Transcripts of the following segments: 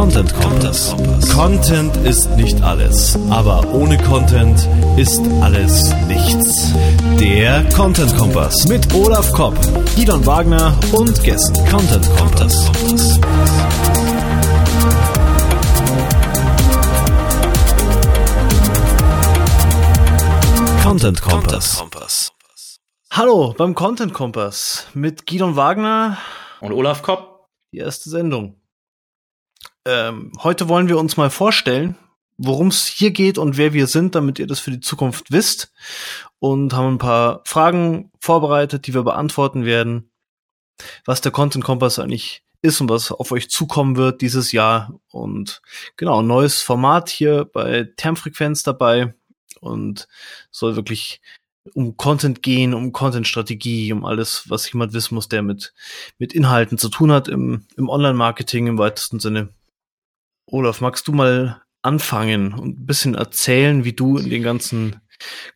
Content Kompass. Content ist nicht alles, aber ohne Content ist alles nichts. Der Content Kompass mit Olaf Kopp, Gidon Wagner und Gästen. Content Kompass. Content Kompass. Hallo beim Content Kompass mit Gidon Wagner und Olaf Kopp. Die erste Sendung. Ähm, heute wollen wir uns mal vorstellen, worum es hier geht und wer wir sind, damit ihr das für die Zukunft wisst. Und haben ein paar Fragen vorbereitet, die wir beantworten werden. Was der Content Kompass eigentlich ist und was auf euch zukommen wird dieses Jahr. Und genau, neues Format hier bei Termfrequenz dabei und soll wirklich um Content gehen, um Content-Strategie, um alles, was jemand wissen muss, der mit, mit Inhalten zu tun hat im, im Online-Marketing im weitesten Sinne. Olaf, magst du mal anfangen und ein bisschen erzählen, wie du in den ganzen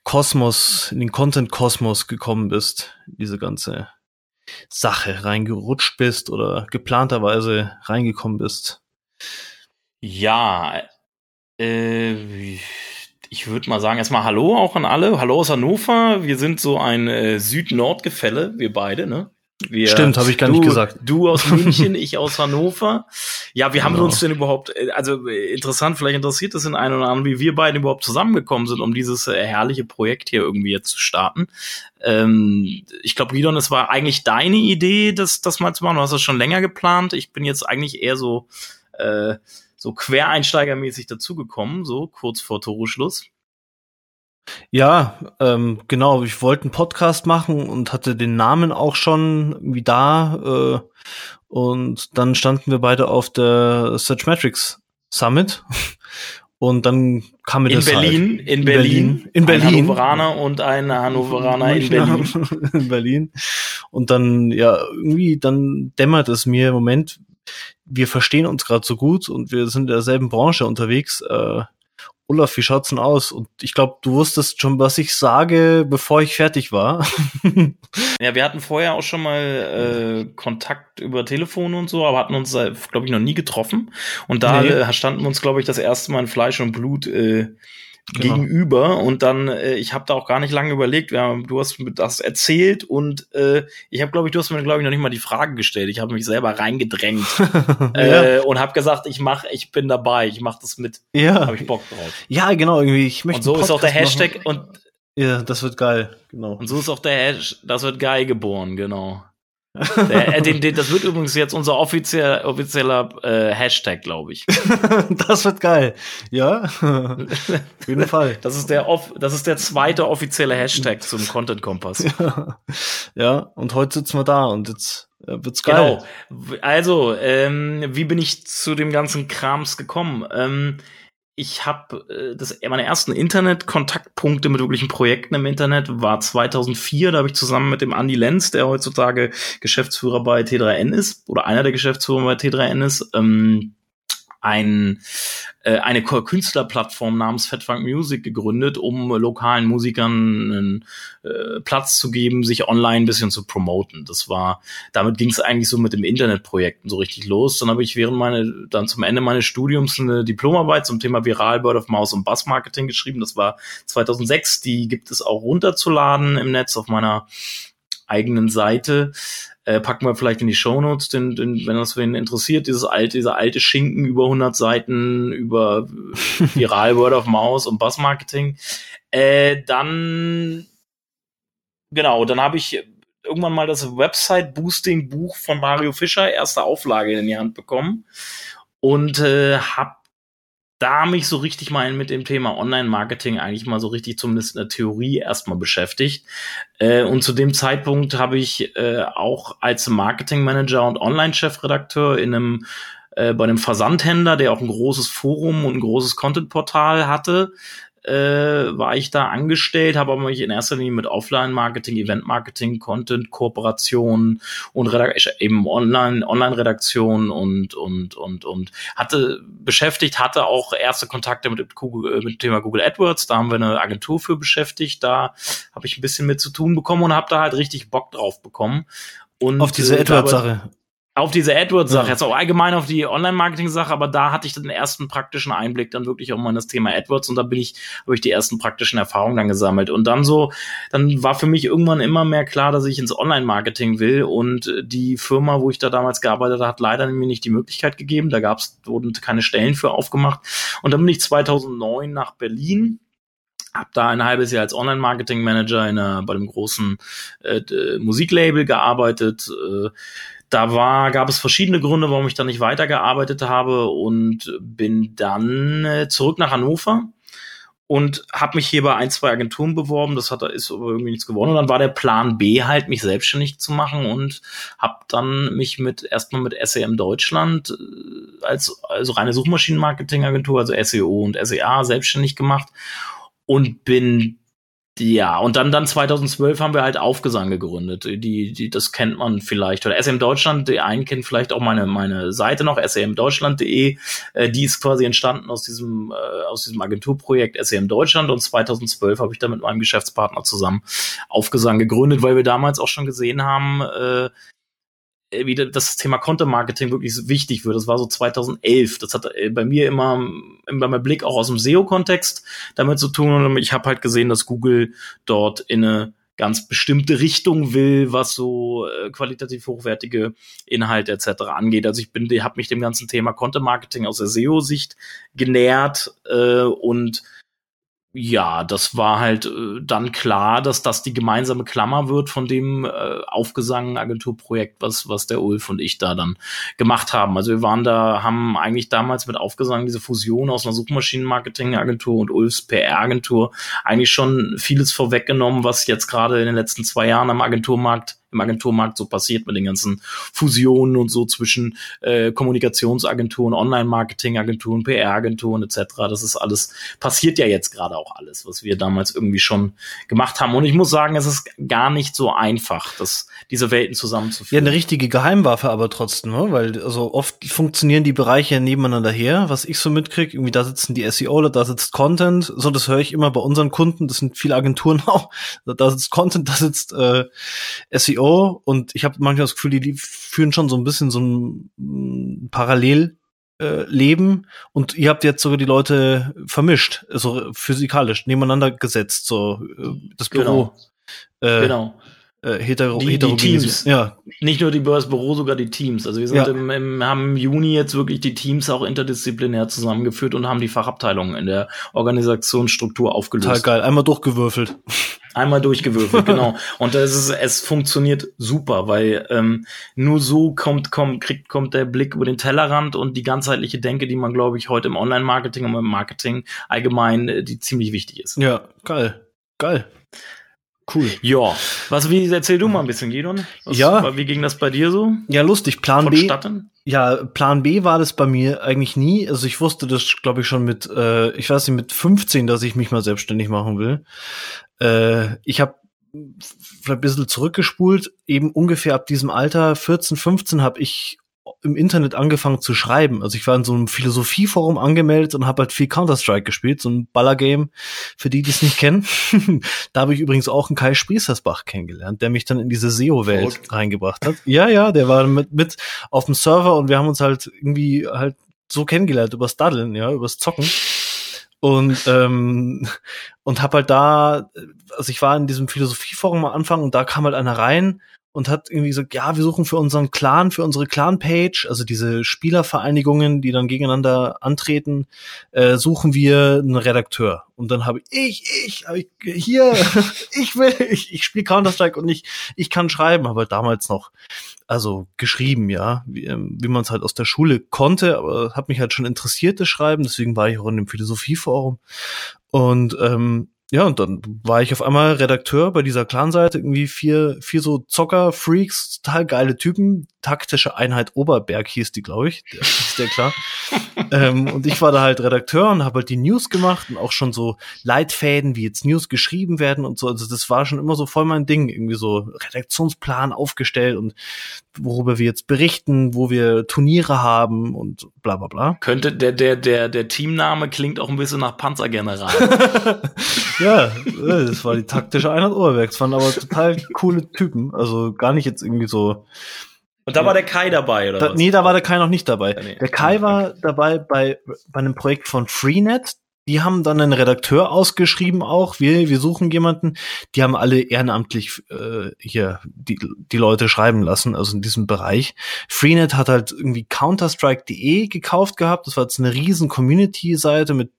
Kosmos, in den Content-Kosmos gekommen bist, diese ganze Sache reingerutscht bist oder geplanterweise reingekommen bist? Ja, äh, ich würde mal sagen, erstmal Hallo auch an alle. Hallo aus Hannover. Wir sind so ein äh, Süd-Nord-Gefälle, wir beide, ne? Wir, Stimmt, habe ich gar du, nicht gesagt. Du aus München, ich aus Hannover. Ja, wie haben genau. wir uns denn überhaupt, äh, also äh, interessant, vielleicht interessiert das den einen oder anderen, wie wir beiden überhaupt zusammengekommen sind, um dieses äh, herrliche Projekt hier irgendwie jetzt zu starten. Ähm, ich glaube, Gidon, es war eigentlich deine Idee, das, das mal zu machen. Du hast das schon länger geplant. Ich bin jetzt eigentlich eher so äh, so quereinsteigermäßig dazugekommen, so kurz vor Toreschluss. Ja, ähm, genau. Ich wollte einen Podcast machen und hatte den Namen auch schon irgendwie da. Äh, und dann standen wir beide auf der Searchmetrics Summit. Und dann kam mir in das Berlin, halt. in Berlin, in Berlin, ein Hannoveraner und ein Hannoveraner in Berlin. in Berlin. Und dann ja irgendwie dann dämmert es mir im Moment, wir verstehen uns gerade so gut und wir sind in derselben Branche unterwegs. Äh, Olaf, wie schaut's denn aus? Und ich glaube, du wusstest schon, was ich sage, bevor ich fertig war. ja, wir hatten vorher auch schon mal äh, Kontakt über Telefon und so, aber hatten uns, glaube ich, noch nie getroffen. Und da nee. äh, standen wir uns, glaube ich, das erste Mal in Fleisch und Blut äh, genau. gegenüber und dann äh, ich habe da auch gar nicht lange überlegt. Ja, du hast mir das erzählt und äh, ich habe glaube ich du hast mir glaube ich noch nicht mal die Frage gestellt. Ich habe mich selber reingedrängt äh, und habe gesagt ich mache ich bin dabei ich mache das mit. Ja. Habe ich Bock drauf. Ja genau irgendwie ich möchte und so ist auch der Hashtag machen. und ja das wird geil genau. Und so ist auch der Hashtag das wird geil geboren genau äh, den, den, das wird übrigens jetzt unser offiziell, offizieller äh, Hashtag, glaube ich. das wird geil. Ja, auf jeden Fall. Das ist der, off das ist der zweite offizielle Hashtag zum Content Kompass. Ja. ja, und heute sitzen wir da und jetzt äh, wird's geil. Genau. Also, ähm, wie bin ich zu dem ganzen Krams gekommen? Ähm, ich habe äh, das meine ersten Internet-Kontaktpunkte mit wirklichen Projekten im Internet war 2004. Da habe ich zusammen mit dem Andy Lenz, der heutzutage Geschäftsführer bei T3N ist oder einer der Geschäftsführer bei T3N ist, ähm, ein, äh, eine Künstlerplattform namens Fatfunk Music gegründet, um lokalen Musikern einen äh, Platz zu geben, sich online ein bisschen zu promoten. Das war, damit ging es eigentlich so mit dem Internetprojekten so richtig los. Dann habe ich während meine, dann zum Ende meines Studiums eine Diplomarbeit zum Thema Viral Word of Mouse und Buzz Marketing geschrieben. Das war 2006. Die gibt es auch runterzuladen im Netz auf meiner eigenen Seite. Äh, packen wir vielleicht in die Shownotes, denn, denn wenn das wen interessiert, dieses alte, dieser alte Schinken über 100 Seiten über viral Word of Mouse und Buzz Marketing. Äh, dann genau, dann habe ich irgendwann mal das Website Boosting Buch von Mario Fischer erste Auflage in die Hand bekommen und äh, habe da mich so richtig mal mit dem Thema Online-Marketing eigentlich mal so richtig zumindest in der Theorie erstmal beschäftigt. Äh, und zu dem Zeitpunkt habe ich äh, auch als Marketing-Manager und Online-Chefredakteur in einem äh, bei einem Versandhändler, der auch ein großes Forum und ein großes Content-Portal hatte, äh, war ich da angestellt, habe aber mich in erster Linie mit Offline-Marketing, Event-Marketing, Content, Kooperation und Redak eben Online, Online-Redaktion und, und, und, und hatte beschäftigt, hatte auch erste Kontakte mit, Google, mit dem Thema Google AdWords. Da haben wir eine Agentur für beschäftigt. Da habe ich ein bisschen mit zu tun bekommen und habe da halt richtig Bock drauf bekommen. Und, auf diese äh, AdWords-Sache. Auf diese AdWords-Sache, ja. jetzt auch allgemein auf die Online-Marketing-Sache, aber da hatte ich den ersten praktischen Einblick dann wirklich auch mal in das Thema AdWords und da bin ich, habe ich die ersten praktischen Erfahrungen dann gesammelt. Und dann so, dann war für mich irgendwann immer mehr klar, dass ich ins Online-Marketing will und die Firma, wo ich da damals gearbeitet habe, hat leider mir nicht die Möglichkeit gegeben. Da gab's, wurden keine Stellen für aufgemacht. Und dann bin ich 2009 nach Berlin hab da ein halbes Jahr als Online-Marketing-Manager in einer, bei einem großen äh, Musiklabel gearbeitet. Äh, da war, gab es verschiedene Gründe, warum ich da nicht weitergearbeitet habe und bin dann äh, zurück nach Hannover und habe mich hier bei ein, zwei Agenturen beworben. Das hat ist aber irgendwie nichts geworden. Und dann war der Plan B halt, mich selbstständig zu machen und habe dann mich mit erstmal mit SEM Deutschland äh, als also reine Suchmaschinenmarketing-Agentur, also SEO und SEA selbstständig gemacht und bin ja, und dann, dann 2012 haben wir halt Aufgesang gegründet. Die, die, das kennt man vielleicht. Oder SM Deutschland, die einen kennt vielleicht auch meine, meine Seite noch, smdeutschland.de. Äh, die ist quasi entstanden aus diesem, äh, aus diesem Agenturprojekt SM Deutschland. Und 2012 habe ich da mit meinem Geschäftspartner zusammen Aufgesang gegründet, weil wir damals auch schon gesehen haben, äh, wieder das Thema Content Marketing wirklich wichtig wird. Das war so 2011. Das hat äh, bei mir immer, immer mein Blick auch aus dem SEO-Kontext damit zu tun. Und ich habe halt gesehen, dass Google dort in eine ganz bestimmte Richtung will, was so äh, qualitativ hochwertige Inhalte etc. angeht. Also ich bin, habe mich dem ganzen Thema Content Marketing aus der SEO-Sicht genähert äh, und ja, das war halt äh, dann klar, dass das die gemeinsame Klammer wird von dem äh, aufgesangenen Agenturprojekt, was, was der Ulf und ich da dann gemacht haben. Also wir waren da, haben eigentlich damals mit Aufgesang diese Fusion aus einer Suchmaschinenmarketing-Agentur und Ulfs PR-Agentur eigentlich schon vieles vorweggenommen, was jetzt gerade in den letzten zwei Jahren am Agenturmarkt im Agenturmarkt so passiert mit den ganzen Fusionen und so zwischen äh, Kommunikationsagenturen, Online-Marketing-Agenturen, PR-Agenturen etc. Das ist alles, passiert ja jetzt gerade auch alles, was wir damals irgendwie schon gemacht haben. Und ich muss sagen, es ist gar nicht so einfach, das, diese Welten zusammenzuführen. Ja, eine richtige Geheimwaffe aber trotzdem, ne? weil also oft funktionieren die Bereiche nebeneinander her, was ich so mitkriege. Irgendwie da sitzen die SEO, da sitzt Content. So, das höre ich immer bei unseren Kunden. Das sind viele Agenturen auch. Da sitzt Content, da sitzt äh, SEO und ich habe manchmal das Gefühl, die führen schon so ein bisschen so ein mm, Parallel äh, leben und ihr habt jetzt sogar die Leute vermischt, also physikalisch nebeneinander gesetzt, so äh, das Büro. Genau. Äh, genau. Äh, hetero, die, die Teams. Ja. Nicht nur die das Büro, sogar die Teams. Also wir sind ja. im, im, haben im Juni jetzt wirklich die Teams auch interdisziplinär zusammengeführt und haben die Fachabteilungen in der Organisationsstruktur aufgelöst. Total geil. Einmal durchgewürfelt. Einmal durchgewürfelt, genau. Und es, ist, es funktioniert super, weil ähm, nur so kommt, kommt, kriegt, kommt der Blick über den Tellerrand und die ganzheitliche Denke, die man, glaube ich, heute im Online-Marketing und im Marketing allgemein, äh, die ziemlich wichtig ist. Ja, geil. Geil. Cool. Ja. Was, wie, erzähl du mal ein bisschen, Gidon. Was, ja. Wie ging das bei dir so? Ja, lustig. Plan B. Ja, Plan B war das bei mir eigentlich nie. Also ich wusste das, glaube ich, schon mit, äh, ich weiß nicht, mit 15, dass ich mich mal selbstständig machen will. Äh, ich habe vielleicht ein bisschen zurückgespult, eben ungefähr ab diesem Alter, 14, 15, habe ich im Internet angefangen zu schreiben. Also ich war in so einem Philosophieforum angemeldet und habe halt viel Counter-Strike gespielt, so ein Ballergame, für die, die es nicht kennen. da habe ich übrigens auch einen Kai Sprießersbach kennengelernt, der mich dann in diese SEO-Welt reingebracht hat. Ja, ja, der war mit, mit auf dem Server und wir haben uns halt irgendwie halt so kennengelernt, übers Daddeln, ja, übers Zocken und ähm, und hab halt da also ich war in diesem Philosophieforum am Anfang und da kam halt einer rein und hat irgendwie gesagt, ja, wir suchen für unseren Clan, für unsere Clan-Page, also diese Spielervereinigungen, die dann gegeneinander antreten, äh, suchen wir einen Redakteur. Und dann habe ich, ich, hab ich, hier, ich will, ich, ich spiele Counter-Strike und ich, ich kann schreiben, aber damals noch, also geschrieben, ja, wie, ähm, wie man es halt aus der Schule konnte, aber hat mich halt schon interessiert, das Schreiben, deswegen war ich auch in dem Philosophieforum. Und ähm, ja, und dann war ich auf einmal Redakteur bei dieser Clan-Seite, irgendwie vier, vier so Zocker-Freaks, total geile Typen. Taktische Einheit Oberberg hieß die, glaube ich. Ist der klar. ähm, und ich war da halt Redakteur und habe halt die News gemacht und auch schon so Leitfäden, wie jetzt News geschrieben werden und so. Also das war schon immer so voll mein Ding. Irgendwie so Redaktionsplan aufgestellt und worüber wir jetzt berichten, wo wir Turniere haben und bla bla bla. Könnte der, der, der, der Teamname klingt auch ein bisschen nach Panzergeneral. ja, äh, das war die taktische Einheit Oberwerks, waren aber total coole Typen. Also gar nicht jetzt irgendwie so Und da war der Kai dabei, oder da, was? Nee, da war der Kai noch nicht dabei. Ja, nee. Der Kai war dabei bei, bei einem Projekt von Freenet. Die haben dann einen Redakteur ausgeschrieben auch. Wir, wir suchen jemanden. Die haben alle ehrenamtlich äh, hier die, die Leute schreiben lassen, also in diesem Bereich. Freenet hat halt irgendwie Counterstrike.de gekauft gehabt. Das war jetzt eine riesen Community-Seite mit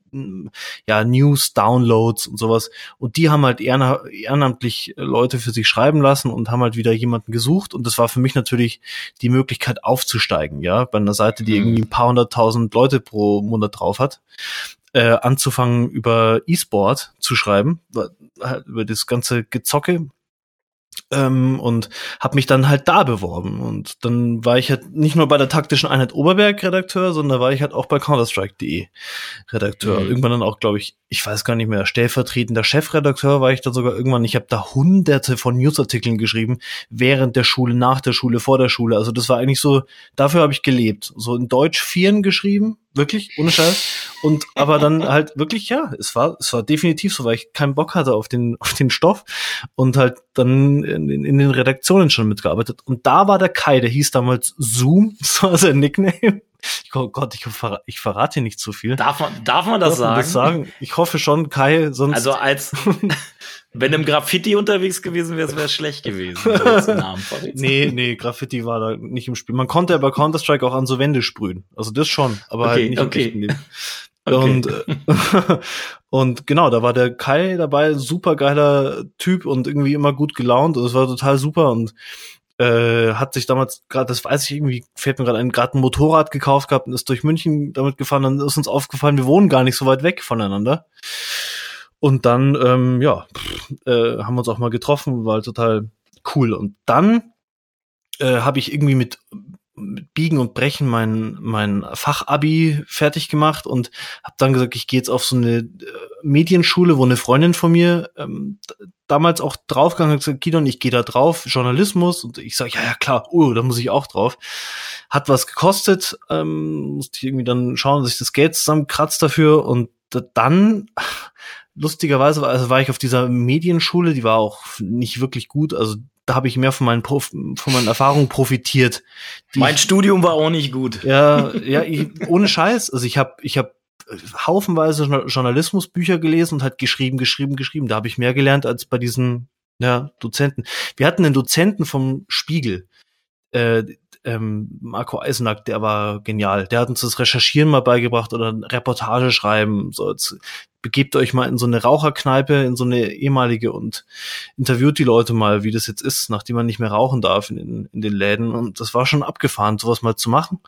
ja, News, Downloads und sowas. Und die haben halt ehren, ehrenamtlich Leute für sich schreiben lassen und haben halt wieder jemanden gesucht. Und das war für mich natürlich die Möglichkeit aufzusteigen, ja, bei einer Seite, die Mhm. irgendwie ein paar hunderttausend Leute pro Monat drauf hat äh, anzufangen, über E-Sport zu schreiben, halt über das ganze Gezocke. Ähm, und habe mich dann halt da beworben. Und dann war ich halt nicht nur bei der taktischen Einheit Oberberg Redakteur, sondern war ich halt auch bei Counterstrike.de Redakteur. Mhm. Irgendwann dann auch, glaube ich, ich weiß gar nicht mehr, stellvertretender Chefredakteur war ich dann sogar irgendwann. Ich habe da hunderte von Newsartikeln geschrieben, während der Schule, nach der Schule, vor der Schule. Also das war eigentlich so, dafür habe ich gelebt. So in Deutsch Vieren geschrieben, wirklich, ohne Scheiß. Und aber dann halt wirklich, ja, es war, es war definitiv so, weil ich keinen Bock hatte auf den, auf den Stoff und halt dann in, in, den Redaktionen schon mitgearbeitet. Und da war der Kai, der hieß damals Zoom, das war sein Nickname. Oh Gott, ich, verra ich verrate hier nicht zu viel. Darf man, darf man das Darf man sagen? sagen? Ich hoffe schon, Kai, sonst. Also als wenn du im Graffiti unterwegs gewesen wärst, wäre es schlecht gewesen. nee, nee, Graffiti war da nicht im Spiel. Man konnte ja bei Counter-Strike auch an so Wände sprühen. Also das schon, aber halt Okay, nicht okay. im Leben. Okay. Und, äh, und genau, da war der Kai dabei, super geiler Typ und irgendwie immer gut gelaunt. Und es war total super und äh, hat sich damals gerade, das weiß ich irgendwie, fällt mir gerade ein, gerade ein Motorrad gekauft gehabt und ist durch München damit gefahren. Dann ist uns aufgefallen, wir wohnen gar nicht so weit weg voneinander. Und dann, ähm, ja, äh, haben wir uns auch mal getroffen, war total cool. Und dann äh, habe ich irgendwie mit, mit Biegen und Brechen mein, mein Fachabi fertig gemacht und habe dann gesagt, ich gehe jetzt auf so eine äh, Medienschule, wo eine Freundin von mir ähm, damals auch draufgegangen hat, gesagt, Gidon, ich gehe da drauf, Journalismus. Und ich sage, ja, ja, klar, oh, da muss ich auch drauf. Hat was gekostet, ähm, musste ich irgendwie dann schauen, dass ich das Geld zusammenkratzt dafür und dann lustigerweise war, also war ich auf dieser Medienschule, die war auch nicht wirklich gut, also da habe ich mehr von meinen Prof von meinen Erfahrungen profitiert. Mein ich- Studium war auch nicht gut. ja, ja, ich, ohne Scheiß. Also ich habe ich hab haufenweise Journal- Journalismusbücher gelesen und halt geschrieben, geschrieben, geschrieben. Da habe ich mehr gelernt als bei diesen ja, Dozenten. Wir hatten einen Dozenten vom Spiegel, äh, ähm, Marco Eisenack, der war genial. Der hat uns das Recherchieren mal beigebracht oder Reportage schreiben. So, begebt euch mal in so eine Raucherkneipe, in so eine ehemalige und interviewt die Leute mal, wie das jetzt ist, nachdem man nicht mehr rauchen darf in den, in den Läden. Und das war schon abgefahren, sowas mal zu machen.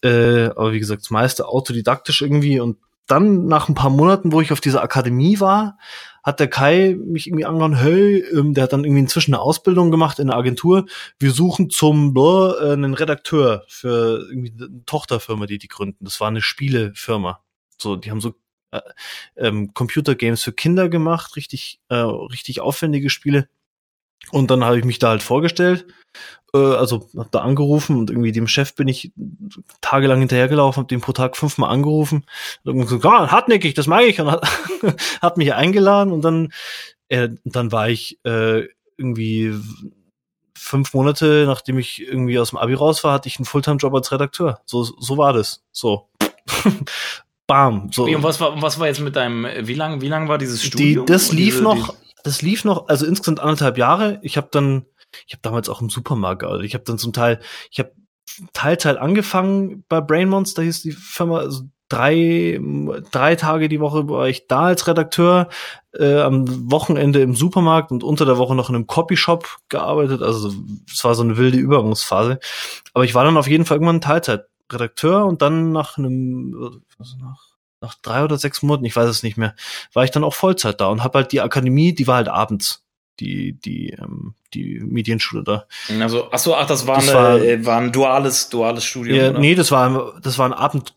Äh, aber wie gesagt, das meiste autodidaktisch irgendwie. Und dann nach ein paar Monaten, wo ich auf dieser Akademie war, hat der Kai mich irgendwie angehauen, hey, ähm, der hat dann irgendwie inzwischen eine Ausbildung gemacht in der Agentur. Wir suchen zum blah, äh, einen Redakteur für irgendwie eine Tochterfirma, die die gründen. Das war eine Spielefirma. So, die haben so äh, ähm, Computergames für Kinder gemacht, richtig, äh, richtig aufwendige Spiele. Und dann habe ich mich da halt vorgestellt, äh, also hab da angerufen und irgendwie dem Chef bin ich tagelang hinterhergelaufen, hab den pro Tag fünfmal angerufen. Und gesagt, ah, hartnäckig, das mag ich. Und hat, hat mich eingeladen und dann, äh, dann war ich äh, irgendwie fünf Monate, nachdem ich irgendwie aus dem Abi raus war, hatte ich einen Fulltime-Job als Redakteur. So, so war das. So. Bam. So. Und was war, was war jetzt mit deinem, wie lang, wie lang war dieses Die, Studium? das Und lief diese- noch, das lief noch, also insgesamt anderthalb Jahre. Ich habe dann, ich habe damals auch im Supermarkt gearbeitet. Ich habe dann zum Teil, ich habe Teilzeit angefangen bei Brain Monster, hieß die Firma, also drei, drei Tage die Woche war ich da als Redakteur, äh, am Wochenende im Supermarkt und unter der Woche noch in einem Copyshop gearbeitet. Also es war so eine wilde Übergangsphase. Aber ich war dann auf jeden Fall irgendwann Teilzeitredakteur und dann nach einem, also nach, nach drei oder sechs Monaten, ich weiß es nicht mehr, war ich dann auch Vollzeit da und habe halt die Akademie, die war halt abends, die die ähm, die Medienschule da. Also, ach so, ach, das war, Das eine, war- äh, war ein duales, duales Studium. Ja, oder? nee, das war das waren Abend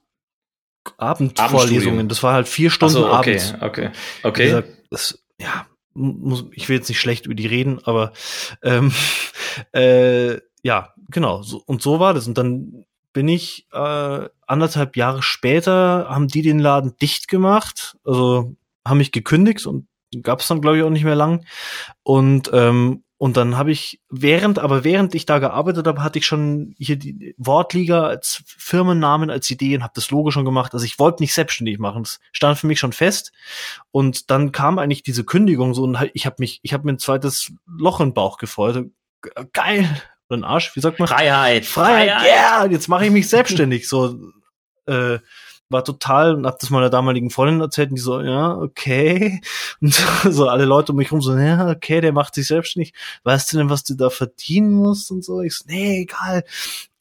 Abendvorlesungen. Das war halt vier Stunden so, okay, abends. okay, okay. gesagt, das, ja, muss, ich will jetzt nicht schlecht über die reden, aber ähm, äh, ja, genau. So, und so war das. Und dann bin ich äh, anderthalb Jahre später, haben die den Laden dicht gemacht, also haben mich gekündigt und gab es dann, glaube ich, auch nicht mehr lang. Und ähm, und dann habe ich während, aber während ich da gearbeitet habe, hatte ich schon hier die Wortliga als Firmennamen, als Idee und habe das Logo schon gemacht. Also ich wollte nicht selbstständig machen. Das stand für mich schon fest. Und dann kam eigentlich diese Kündigung so und halt, ich habe mich, ich habe mir ein zweites Loch im Bauch gefreut. Geil. Ein Arsch, wie sagt man? Freiheit. Freiheit. Ja, yeah, jetzt mache ich mich selbstständig. So, äh, war total und hab das meiner damaligen Freundin erzählt und die so, ja, okay. Und so alle Leute um mich rum so, ja, okay, der macht sich selbstständig. Weißt du denn, was du da verdienen musst und so? Ich so, nee, egal.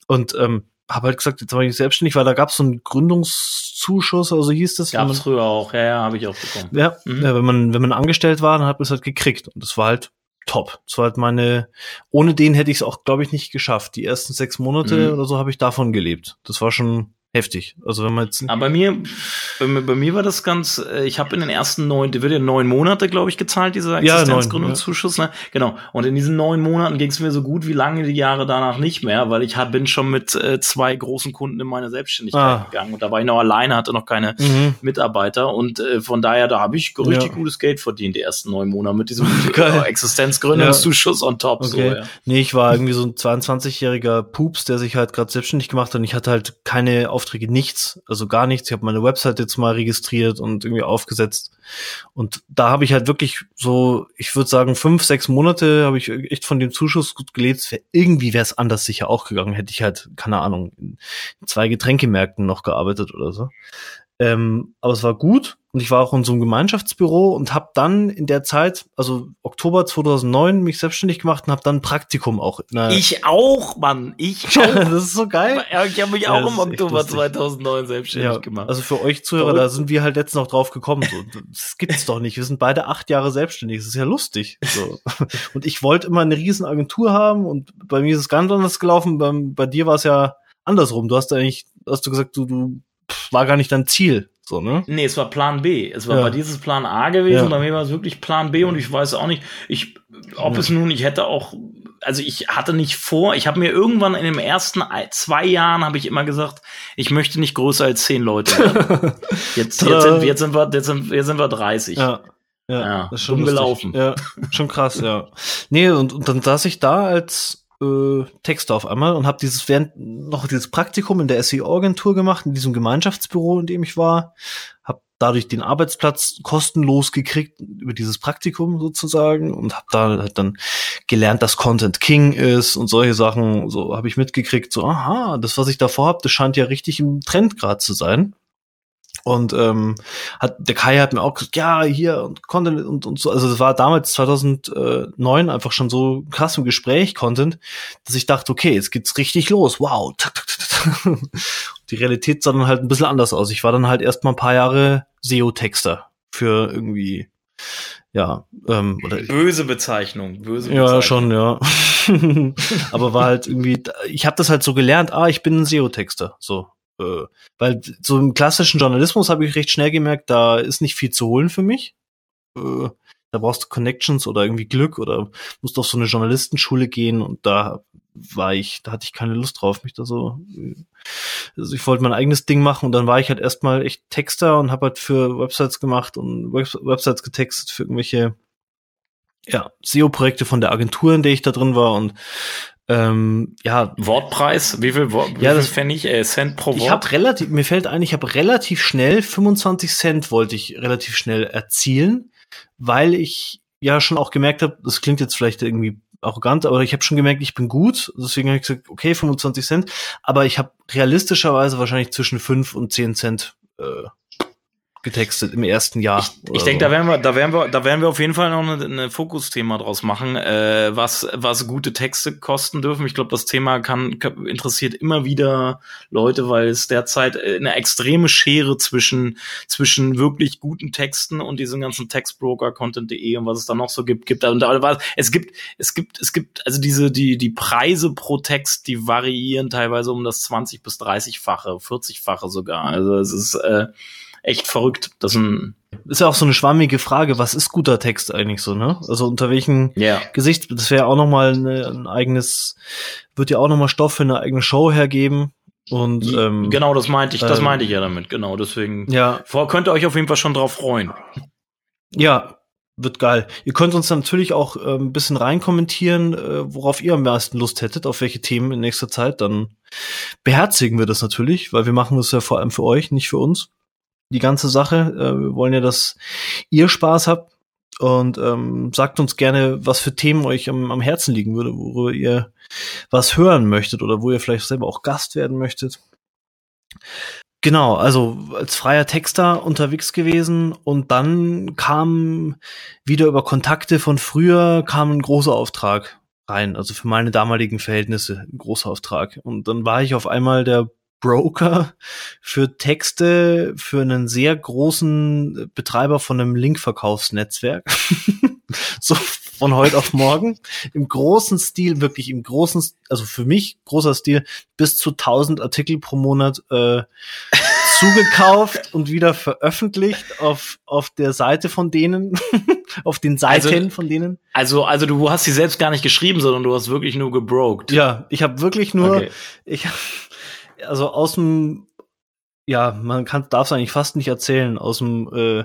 Und ähm, habe halt gesagt, jetzt war ich selbstständig, weil da gab es so einen Gründungszuschuss, also hieß das. Gab es früher auch, ja, ja, habe ich auch bekommen. Ja, mhm. ja, wenn man wenn man angestellt war, dann hat man es halt gekriegt und das war halt top. Das war halt meine, ohne den hätte ich es auch, glaube ich, nicht geschafft. Die ersten sechs Monate mhm. oder so habe ich davon gelebt. Das war schon heftig. Also wenn man jetzt. Aber bei mir, bei, bei mir war das ganz, äh, ich habe in den ersten neun, die wird ja neun Monate, glaube ich, gezahlt, dieser Existenzgründungszuschuss, ja. ne? Genau. Und in diesen neun Monaten ging es mir so gut wie lange die Jahre danach nicht mehr, weil ich hab, bin schon mit äh, zwei großen Kunden in meine Selbstständigkeit ah. gegangen. Und da war ich noch alleine, hatte noch keine mhm. Mitarbeiter. Und äh, von daher, da habe ich richtig ja. gutes Geld verdient, die ersten neun Monate mit diesem äh, Existenzgründungszuschuss ja. on top. Okay. So, ja. Nee, ich war irgendwie so ein 22-jähriger Pups, der sich halt gerade selbstständig gemacht hat und ich hatte halt keine auf Aufträge nichts, also gar nichts. Ich habe meine Website jetzt mal registriert und irgendwie aufgesetzt. Und da habe ich halt wirklich so, ich würde sagen, fünf, sechs Monate habe ich echt von dem Zuschuss gut gelebt. Irgendwie wäre es anders sicher auch gegangen. Hätte ich halt, keine Ahnung, in zwei Getränkemärkten noch gearbeitet oder so. Ähm, aber es war gut und ich war auch in so einem Gemeinschaftsbüro und habe dann in der Zeit, also Oktober 2009, mich selbstständig gemacht und habe dann Praktikum auch. ich auch, Mann, ich auch. das ist so geil. Ich habe mich ja, auch im Oktober 2009 selbstständig ja, gemacht. Also für euch Zuhörer, Verrückt. da sind wir halt jetzt noch drauf gekommen. So, das gibt's doch nicht. Wir sind beide acht Jahre selbstständig. Das ist ja lustig. So. Und ich wollte immer eine riesen Agentur haben und bei mir ist es ganz anders gelaufen. Bei, bei dir war es ja andersrum. Du hast eigentlich, hast du gesagt, du, du war gar nicht dein Ziel. So, ne? Nee, es war Plan B. Es war ja. bei dieses Plan A gewesen, ja. bei mir war es wirklich Plan B und ich weiß auch nicht, ich, ob ja. es nun, ich hätte auch, also ich hatte nicht vor, ich habe mir irgendwann in den ersten zwei Jahren habe ich immer gesagt, ich möchte nicht größer als zehn Leute werden. jetzt, jetzt, sind, jetzt, sind wir, jetzt, sind, jetzt sind wir 30. Ja. Ja, ja, das ist schon gelaufen. Ja, schon krass, ja. Nee, und, und dann saß ich da als äh, Texte auf einmal und habe dieses während noch dieses Praktikum in der SEO-Agentur gemacht, in diesem Gemeinschaftsbüro, in dem ich war, habe dadurch den Arbeitsplatz kostenlos gekriegt über dieses Praktikum sozusagen und habe da halt dann gelernt, dass Content King ist und solche Sachen. So habe ich mitgekriegt, so aha, das was ich davor habe, das scheint ja richtig im Trend gerade zu sein. Und ähm, hat der Kai hat mir auch gesagt, ja, hier und Content und, und so. Also es war damals 2009 einfach schon so krass im Gespräch Content, dass ich dachte, okay, jetzt geht's richtig los. Wow. Die Realität sah dann halt ein bisschen anders aus. Ich war dann halt erst mal ein paar Jahre SEO-Texter für irgendwie ja, ähm, oder böse Bezeichnung, böse Bezeichnung. Ja, schon, ja. Aber war halt irgendwie, ich habe das halt so gelernt, ah, ich bin ein SEO-Texter, so. Äh, weil so im klassischen Journalismus habe ich recht schnell gemerkt, da ist nicht viel zu holen für mich. Äh, da brauchst du Connections oder irgendwie Glück oder musst auf so eine Journalistenschule gehen und da war ich, da hatte ich keine Lust drauf, mich da so. Also ich wollte mein eigenes Ding machen und dann war ich halt erstmal echt Texter und habe halt für Websites gemacht und Websites getextet für irgendwelche ja, SEO-Projekte von der Agentur, in der ich da drin war und ähm, ja. Wortpreis? Wie viel, Wort, ja, das fände ich, äh, Cent pro Wort? Ich habe relativ, mir fällt ein, ich habe relativ schnell, 25 Cent wollte ich relativ schnell erzielen, weil ich ja schon auch gemerkt habe, das klingt jetzt vielleicht irgendwie arrogant, aber ich habe schon gemerkt, ich bin gut. Deswegen habe ich gesagt, okay, 25 Cent. Aber ich habe realistischerweise wahrscheinlich zwischen 5 und 10 Cent äh, getextet im ersten Jahr. Ich, ich denke, so. da werden wir, da werden wir, da werden wir auf jeden Fall noch ein eine Fokusthema draus machen, äh, was was gute Texte kosten dürfen. Ich glaube, das Thema kann, kann, interessiert immer wieder Leute, weil es derzeit eine extreme Schere zwischen zwischen wirklich guten Texten und diesem ganzen Textbroker Content.de und was es da noch so gibt gibt. Und da, es gibt es gibt es gibt also diese die die Preise pro Text, die variieren teilweise um das 20 bis 30-fache, 40-fache sogar. Also es ist äh, echt verrückt. Das ist, ein ist ja auch so eine schwammige Frage, was ist guter Text eigentlich so, ne? Also unter welchen yeah. Gesicht, das wäre auch nochmal ein eigenes, wird ja auch nochmal Stoff für eine eigene Show hergeben. Und ähm, genau, das meinte ich, das meinte ich ja damit, genau. Deswegen ja. vor, könnt ihr euch auf jeden Fall schon drauf freuen. Ja, wird geil. Ihr könnt uns natürlich auch äh, ein bisschen reinkommentieren, äh, worauf ihr am meisten Lust hättet, auf welche Themen in nächster Zeit. Dann beherzigen wir das natürlich, weil wir machen das ja vor allem für euch, nicht für uns. Die ganze Sache. Äh, wir wollen ja, dass ihr Spaß habt. Und ähm, sagt uns gerne, was für Themen euch am, am Herzen liegen würde, worüber ihr was hören möchtet oder wo ihr vielleicht selber auch Gast werden möchtet. Genau, also als freier Texter unterwegs gewesen und dann kam wieder über Kontakte von früher kam ein großer Auftrag rein, also für meine damaligen Verhältnisse ein großer Auftrag. Und dann war ich auf einmal der Broker für Texte für einen sehr großen Betreiber von einem Linkverkaufsnetzwerk. so von heute auf morgen. Im großen Stil, wirklich im großen, also für mich großer Stil, bis zu 1000 Artikel pro Monat äh, zugekauft und wieder veröffentlicht auf, auf der Seite von denen, auf den Seiten Also- von denen. Also, also du hast sie selbst gar nicht geschrieben, sondern du hast wirklich nur gebroked. Ja, ich habe wirklich nur, Okay. ich also aus dem ja, man kann darf es eigentlich fast nicht erzählen. Aus dem äh,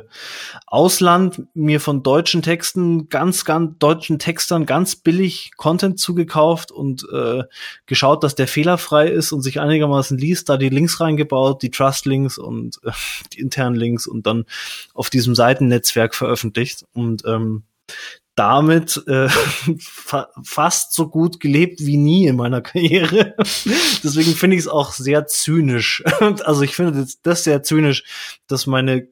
Ausland mir von deutschen Texten ganz ganz deutschen Textern ganz billig Content zugekauft und äh, geschaut, dass der fehlerfrei ist und sich einigermaßen liest, da die Links reingebaut, die Trust Links und äh, die internen Links und dann auf diesem Seitennetzwerk veröffentlicht. Und ähm, damit äh, fa fast so gut gelebt wie nie in meiner Karriere. Deswegen finde ich es auch sehr zynisch. also ich finde das, das sehr zynisch, dass meine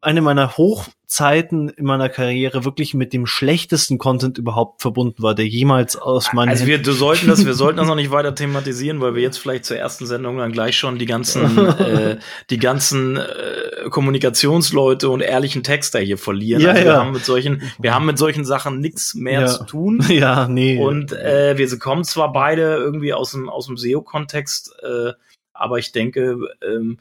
eine meiner Hochzeiten in meiner Karriere wirklich mit dem schlechtesten Content überhaupt verbunden war, der jemals aus meinen Also wir du sollten das, wir sollten das noch nicht weiter thematisieren, weil wir jetzt vielleicht zur ersten Sendung dann gleich schon die ganzen, äh, die ganzen äh, Kommunikationsleute und ehrlichen Texter hier verlieren. Ja, also wir ja. haben mit solchen, wir haben mit solchen Sachen nichts mehr Ja. zu tun. ja, nee. Und äh, wir kommen zwar beide irgendwie aus dem, aus dem SEO-Kontext, äh, aber ich denke, ähm,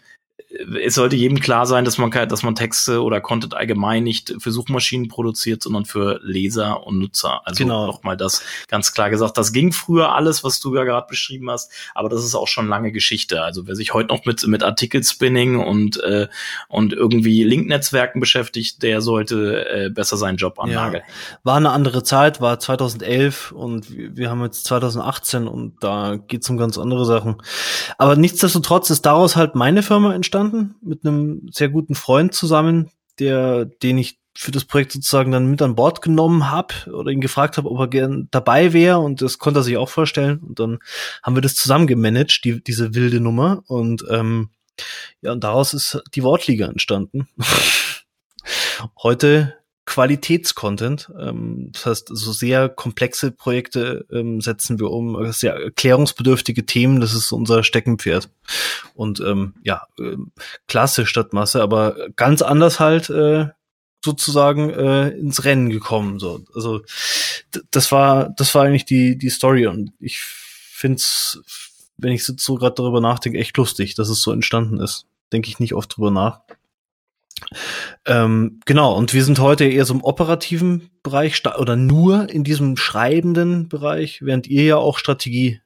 es sollte jedem klar sein, dass man, dass man Texte oder Content allgemein nicht für Suchmaschinen produziert, sondern für Leser und Nutzer. Also Genau. nochmal das ganz klar gesagt. Das ging früher alles, was du ja gerade beschrieben hast, aber das ist auch schon lange Geschichte. Also wer sich heute noch mit, mit Artikelspinning und, äh, und irgendwie Linknetzwerken beschäftigt, der sollte äh, besser seinen Job an den Ja. War eine andere Zeit, war 2011 und wir wir haben jetzt 2018 und da geht's um ganz andere Sachen. Aber nichtsdestotrotz ist daraus halt meine Firma entstanden mit einem sehr guten Freund zusammen, der, den ich für das Projekt sozusagen dann mit an Bord genommen habe oder ihn gefragt habe, ob er gern dabei wäre und das konnte er sich auch vorstellen und dann haben wir das zusammen gemanagt, die, diese wilde Nummer und ähm, ja und daraus ist die Wortliga entstanden. Heute Qualitätscontent. Ähm, das heißt, so sehr komplexe Projekte ähm, setzen wir um, äh, sehr erklärungsbedürftige Themen, das ist unser Steckenpferd. Und ähm, ja, ähm, Klasse statt Masse, aber ganz anders halt äh, sozusagen äh, ins Rennen gekommen. So. Also das war, das war eigentlich die, die Story und ich find's, wenn ich so gerade darüber nachdenke, echt lustig, dass es so entstanden ist. Denke ich nicht oft drüber nach. Ähm, genau, und wir sind heute eher so im operativen Bereich oder nur in diesem schreibenden Bereich, während ihr ja auch Strategie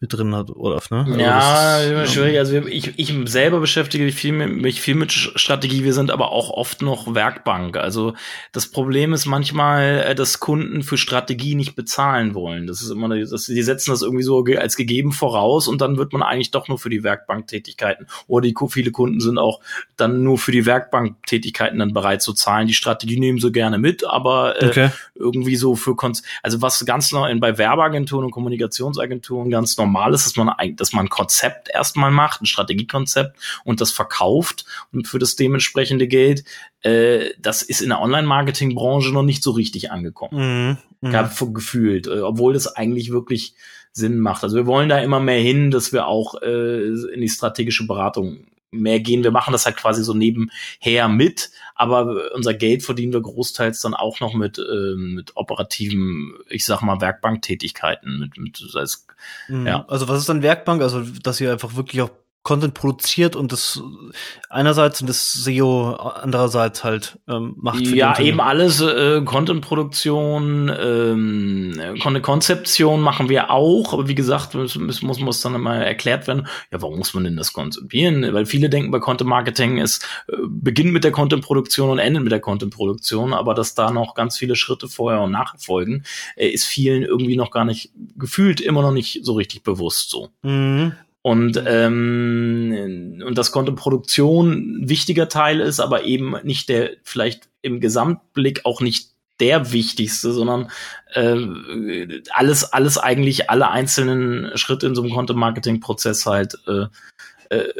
mit drin habt, Olaf, ne? Also Ja, ist, immer schwierig. Also ich, ich selber beschäftige mich viel, mit, mich viel mit Strategie. Wir sind aber auch oft noch Werkbank. Also das Problem ist manchmal, äh, dass Kunden für Strategie nicht bezahlen wollen. Das ist immer, das, die setzen das irgendwie so als gegeben voraus und dann wird man eigentlich doch nur für die Werkbank-Tätigkeiten. Oder die viele Kunden sind auch dann nur für die Werkbank-Tätigkeiten dann bereit zu zahlen. Die Strategie nehmen sie gerne mit, aber äh, Okay. irgendwie so für Konz also was ganz neu bei Werbeagenturen und Kommunikationsagenturen ganz normal ist, dass man eigentlich, dass man ein Konzept erstmal macht, ein Strategiekonzept und das verkauft und für das dementsprechende Geld. Äh, das ist in der Online-Marketing-Branche noch nicht so richtig angekommen. Mhm. Mhm. Gab gefühlt, äh, obwohl das eigentlich wirklich Sinn macht. Also wir wollen da immer mehr hin, dass wir auch äh, in die strategische Beratung mehr gehen. Wir machen das halt quasi so nebenher mit, aber unser Geld verdienen wir großteils dann auch noch mit, ähm, mit operativen, ich sag mal, Werkbanktätigkeiten, mit, mit sei es Mhm. ja. Also was ist dann Werkbank? Also, dass ihr einfach wirklich auch Content produziert und das einerseits und das SEO andererseits halt ähm, macht. ja, eben alles äh, Content-Produktion, ähm, Content-Konzeption machen wir auch, aber wie gesagt, muss, muss, muss dann immer erklärt werden, ja, warum muss man denn das konzipieren? Weil viele denken bei Content-Marketing ist äh, beginnt mit der Content-Produktion und endet mit der Content-Produktion, aber dass da noch ganz viele Schritte vorher und nachher folgen, äh, ist vielen irgendwie noch gar nicht gefühlt, immer noch nicht so richtig bewusst so. Mhm. Und, ähm, und das Content Produktion ein wichtiger Teil ist, aber eben nicht der, vielleicht im Gesamtblick auch nicht der wichtigste, sondern äh, alles, alles eigentlich, alle einzelnen Schritte in so einem Content-Marketing-Prozess halt äh, äh,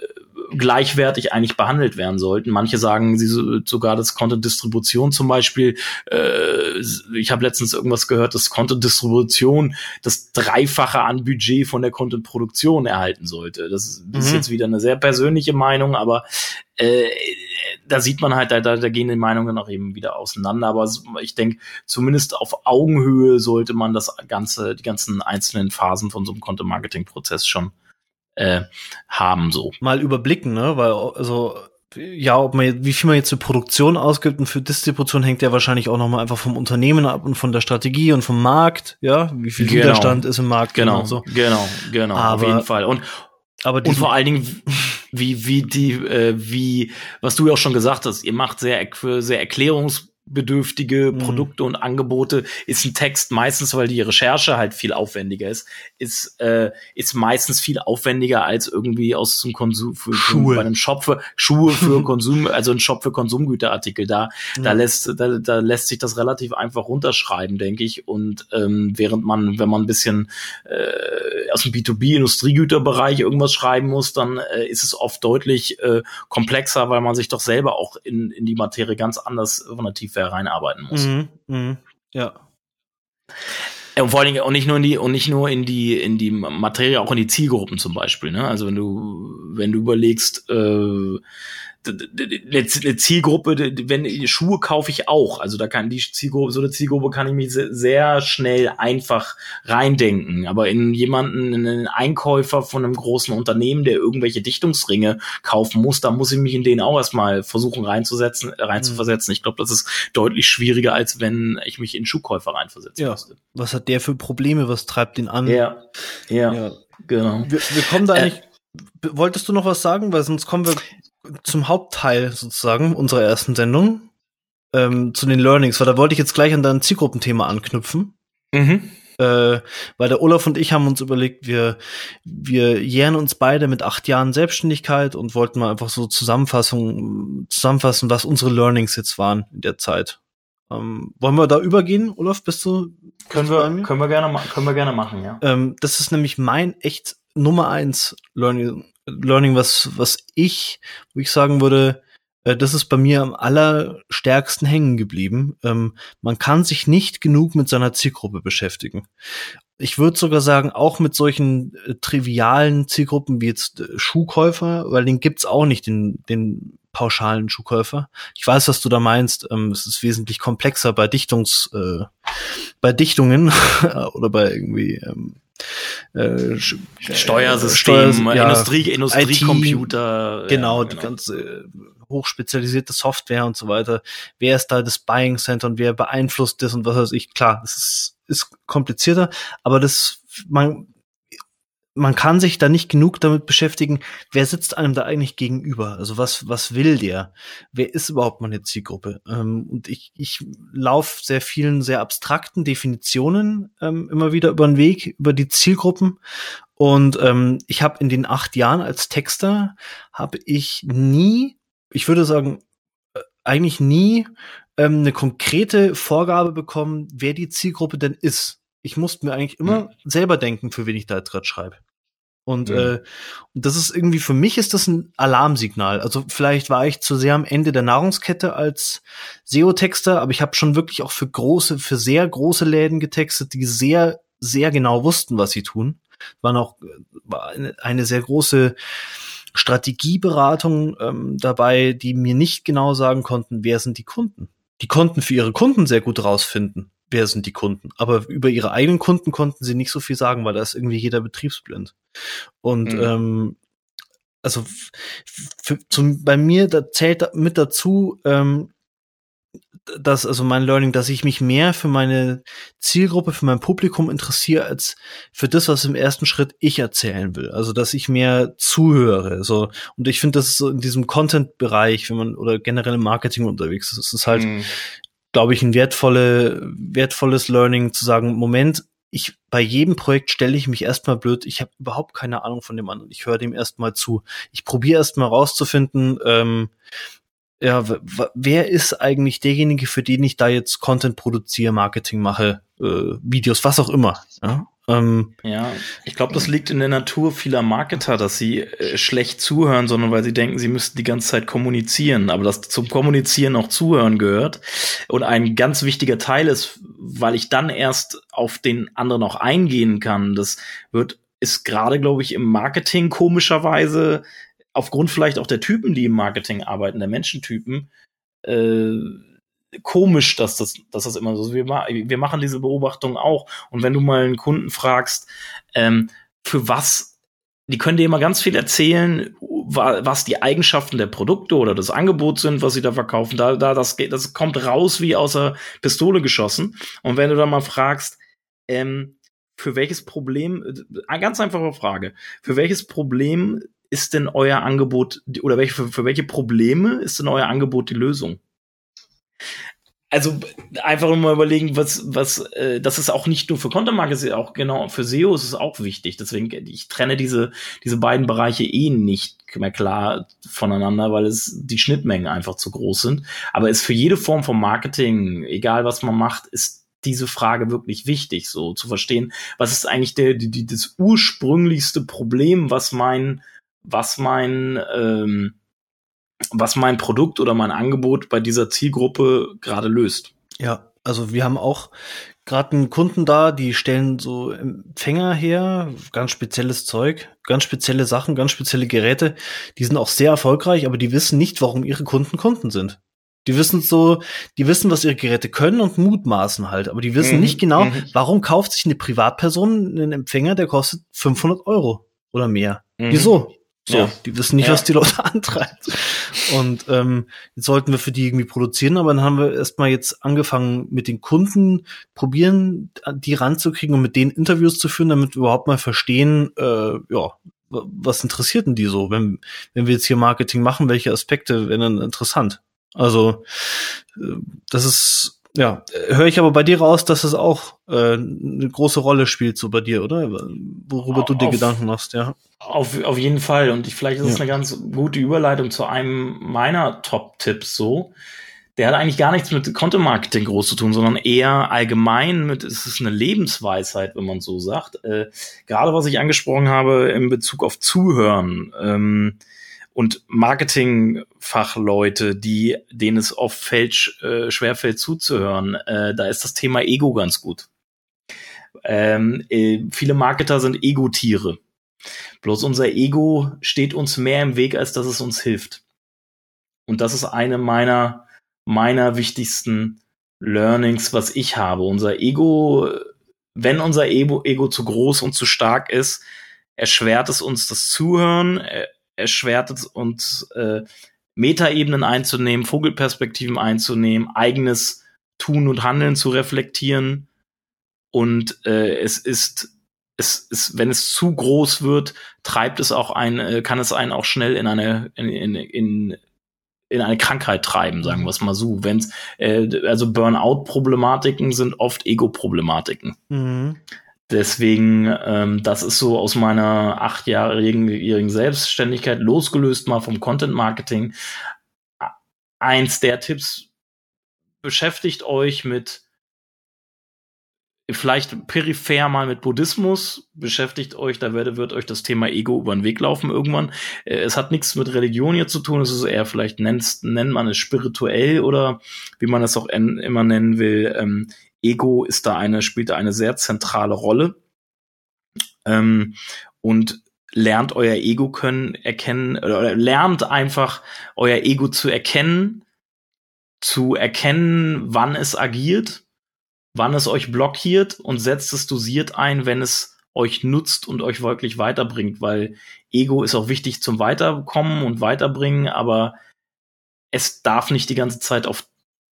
gleichwertig eigentlich behandelt werden sollten. Manche sagen, sie sogar das Content-Distribution zum Beispiel. Äh, ich habe letztens irgendwas gehört, dass Content-Distribution das Dreifache an Budget von der Content-Produktion erhalten sollte. Das ist mhm. jetzt wieder eine sehr persönliche Meinung, aber äh, da sieht man halt, da, da, da gehen die Meinungen auch eben wieder auseinander. Aber ich denke, zumindest auf Augenhöhe sollte man das ganze, die ganzen einzelnen Phasen von so einem Content-Marketing-Prozess schon äh, haben so. Mal überblicken, ne? Weil also ja, ob man wie viel man jetzt für Produktion ausgibt und für Distribution hängt ja wahrscheinlich auch noch mal einfach vom Unternehmen ab und von der Strategie und vom Markt, ja, wie viel genau. Widerstand ist im Markt genau, so. Genau, genau, aber, auf jeden Fall. Und aber und vor allen Dingen wie wie die äh, wie was du ja auch schon gesagt hast, ihr macht sehr sehr Erklärungs bedürftige mhm. Produkte und Angebote ist ein Text meistens, weil die Recherche halt viel aufwendiger ist, ist äh, ist meistens viel aufwendiger als irgendwie aus zum Konsum für, Schuhe. bei einem Shop für Schuhe für Konsum, also ein Shop für Konsumgüterartikel. Da mhm. da lässt da, da lässt sich das relativ einfach runterschreiben, denke ich. Und ähm, während man, wenn man ein bisschen äh, aus dem B2B Industriegüterbereich irgendwas schreiben muss, dann äh, ist es oft deutlich äh, komplexer, weil man sich doch selber auch in in die Materie ganz anders von der Tiefe Software reinarbeiten muss. Mhm, mh, ja. Und vor allen Dingen auch nicht nur in die und nicht nur in die in die Materie, auch in die Zielgruppen zum Beispiel. Ne? Also wenn du wenn du überlegst, äh, eine Zielgruppe, wenn Schuhe kaufe ich auch, also da kann die Zielgruppe, so eine Zielgruppe kann ich mich sehr schnell einfach reindenken. Aber in jemanden, in einen Einkäufer von einem großen Unternehmen, der irgendwelche Dichtungsringe kaufen muss, da muss ich mich in den auch erstmal versuchen reinzusetzen, reinzuversetzen. Ich glaube, das ist deutlich schwieriger, als wenn ich mich in Schuhkäufer reinversetzen ja. müsste. Was hat der für Probleme? Was treibt ihn an? Ja, ja, ja. genau. Wir, wir kommen da äh, eigentlich Wolltest du noch was sagen? Weil sonst kommen wir zum Hauptteil sozusagen unserer ersten Sendung, ähm, zu den Learnings, weil da wollte ich jetzt gleich an dein Zielgruppenthema anknüpfen. Mhm. Äh, weil der Olaf und ich haben uns überlegt, wir, wir jähren uns beide mit acht Jahren Selbstständigkeit und wollten mal einfach so Zusammenfassung, zusammenfassen, was unsere Learnings jetzt waren in der Zeit. Ähm, wollen wir da übergehen, Olaf? Bist du? Können wir, können wir gerne, können wir gerne machen, ja. Ähm, das ist nämlich mein echt Nummer eins Learning, Learning, was, was ich, wo ich sagen würde, äh, das ist bei mir am allerstärksten hängen geblieben. Ähm, man kann sich nicht genug mit seiner Zielgruppe beschäftigen. Ich würde sogar sagen, auch mit solchen äh, trivialen Zielgruppen wie jetzt äh, Schuhkäufer, weil den gibt's auch nicht, den, den pauschalen Schuhkäufer. Ich weiß, was du da meinst. Ähm, es ist wesentlich komplexer bei Dichtungs, äh, bei Dichtungen oder bei irgendwie ähm, äh, Steuersystem, Steuers, ja, Industrie, Industriecomputer. Genau, ja, genau, die ganze hochspezialisierte Software und so weiter. Wer ist da das Buying Center und wer beeinflusst das und was weiß ich. Klar, das ist, ist komplizierter, aber das, man, man kann sich da nicht genug damit beschäftigen, wer sitzt einem da eigentlich gegenüber? Also was, was will der? Wer ist überhaupt meine Zielgruppe? Ähm, und ich, ich laufe sehr vielen sehr abstrakten Definitionen ähm, immer wieder über den Weg, über die Zielgruppen. Und ähm, ich habe in den acht Jahren als Texter, habe ich nie, ich würde sagen, äh, eigentlich nie ähm, eine konkrete Vorgabe bekommen, wer die Zielgruppe denn ist. Ich musste mir eigentlich immer mhm. selber denken, für wen ich da gerade schreibe. Und, mhm. äh, und das ist irgendwie, für mich ist das ein Alarmsignal. Also vielleicht war ich zu sehr am Ende der Nahrungskette als SEO-Texter, aber ich habe schon wirklich auch für große, für sehr große Läden getextet, die sehr, sehr genau wussten, was sie tun. Waren auch war eine, eine sehr große Strategieberatung ähm, dabei, die mir nicht genau sagen konnten, wer sind die Kunden. Die konnten für ihre Kunden sehr gut rausfinden, wer sind die Kunden. Aber über ihre eigenen Kunden konnten sie nicht so viel sagen, weil da ist irgendwie jeder betriebsblind. Und mhm. ähm, also für, zum, bei mir da zählt mit dazu, ähm, dass, also mein Learning, dass ich mich mehr für meine Zielgruppe, für mein Publikum interessiere, als für das, was im ersten Schritt ich erzählen will. Also, dass ich mehr zuhöre. So, und ich finde, das ist so in diesem Content-Bereich, wenn man oder generell im Marketing unterwegs ist, ist es halt, mhm. glaube ich, ein wertvolle, wertvolles Learning zu sagen, Moment, ich bei jedem Projekt stelle ich mich erstmal blöd, ich habe überhaupt keine Ahnung von dem anderen. Ich höre dem erstmal zu. Ich probiere erstmal rauszufinden, ähm, ja, wer ist eigentlich derjenige, für den ich da jetzt Content produziere, Marketing mache, äh, Videos, was auch immer. Ja, ähm, ja ich glaube, das liegt in der Natur vieler Marketer, dass sie äh, schlecht zuhören, sondern weil sie denken, sie müssten die ganze Zeit kommunizieren. Aber dass zum Kommunizieren auch Zuhören gehört und ein ganz wichtiger Teil ist, weil ich dann erst auf den anderen auch eingehen kann. Das wird ist gerade, glaube ich, im Marketing komischerweise aufgrund vielleicht auch der Typen, die im Marketing arbeiten, der Menschentypen, äh, komisch, dass das, dass das immer so ist. Wir, wir machen diese Beobachtung auch. Und wenn du mal einen Kunden fragst, ähm, für was, die können dir immer ganz viel erzählen, was die Eigenschaften der Produkte oder des Angebots sind, was sie da verkaufen. Da, da, das geht, das kommt raus wie aus der Pistole geschossen. Und wenn du dann mal fragst, ähm, für welches Problem, eine ganz einfache Frage, für welches Problem ist denn euer Angebot oder welche, für, für welche Probleme ist denn euer Angebot die Lösung? Also einfach mal überlegen, was, was, äh, das ist auch nicht nur für Content Marketing, auch genau für SEO ist es auch wichtig. Deswegen, ich trenne diese, diese beiden Bereiche eh nicht mehr klar voneinander, weil es die Schnittmengen einfach zu groß sind. Aber ist für jede Form von Marketing, egal was man macht, ist diese Frage wirklich wichtig, so zu verstehen, was ist eigentlich der, die, das ursprünglichste Problem, was mein was mein, ähm, was mein Produkt oder mein Angebot bei dieser Zielgruppe gerade löst. Ja, also wir haben auch gerade einen Kunden da, die stellen so Empfänger her, ganz spezielles Zeug, ganz spezielle Sachen, ganz spezielle Geräte. Die sind auch sehr erfolgreich, aber die wissen nicht, warum ihre Kunden Kunden sind. Die wissen so, die wissen, was ihre Geräte können und mutmaßen halt, aber die wissen mhm. nicht genau, mhm. warum kauft sich eine Privatperson einen Empfänger, der kostet 500 Euro oder mehr. Mhm. Wieso? So, ja. die wissen nicht, ja. was die Leute antreibt. Und ähm, jetzt sollten wir für die irgendwie produzieren, aber dann haben wir erstmal jetzt angefangen mit den Kunden probieren, die ranzukriegen und mit denen Interviews zu führen, damit wir überhaupt mal verstehen, äh, ja, was interessiert denn die so, wenn, wenn wir jetzt hier Marketing machen, welche Aspekte wären dann interessant? Also, äh, das ist ja, höre ich aber bei dir raus, dass es auch äh, eine große Rolle spielt, so bei dir, oder? Worüber auf, du dir Gedanken machst, ja. Auf, auf jeden Fall. Und ich, vielleicht ist es ja. eine ganz gute Überleitung zu einem meiner Top-Tipps so. Der hat eigentlich gar nichts mit Content-Marketing groß zu tun, sondern eher allgemein mit, es ist eine Lebensweisheit, wenn man so sagt. Äh, gerade was ich angesprochen habe in Bezug auf Zuhören. Ähm, und Marketingfachleute, die denen es oft fällt, äh, schwerfällt zuzuhören, äh, da ist das Thema Ego ganz gut. Ähm, äh, viele Marketer sind Ego-Tiere. Bloß unser Ego steht uns mehr im Weg, als dass es uns hilft. Und das ist eine meiner, meiner wichtigsten Learnings, was ich habe. Unser Ego, wenn unser Ego, Ego zu groß und zu stark ist, erschwert es uns das Zuhören, erschwert es uns, äh, Metaebenen einzunehmen, Vogelperspektiven einzunehmen, eigenes Tun und Handeln zu reflektieren. Und äh, es ist, es ist, wenn es zu groß wird, treibt es auch ein, äh, kann es einen auch schnell in eine, in, in, in in eine Krankheit treiben, sagen wir es mal so. Wenn's, äh, also Burnout-Problematiken sind oft Ego-Problematiken. Mhm. Deswegen, ähm, das ist so aus meiner achtjährigen Selbstständigkeit losgelöst mal vom Content Marketing. Eins der Tipps, beschäftigt euch mit vielleicht peripher mal mit Buddhismus, beschäftigt euch, da wird, wird euch das Thema Ego über den Weg laufen irgendwann. Äh, es hat nichts mit Religion hier zu tun, es ist eher vielleicht nennt, nennt man es spirituell oder wie man es auch en, immer nennen will, ähm, Ego ist da eine, spielt da eine sehr zentrale Rolle. Ähm, und lernt euer Ego können erkennen, oder lernt einfach euer Ego zu erkennen, zu erkennen, wann es agiert, wann es euch blockiert und setzt es dosiert ein, wenn es euch nutzt und euch wirklich weiterbringt, weil Ego ist auch wichtig zum Weiterkommen und Weiterbringen, aber es darf nicht die ganze Zeit auf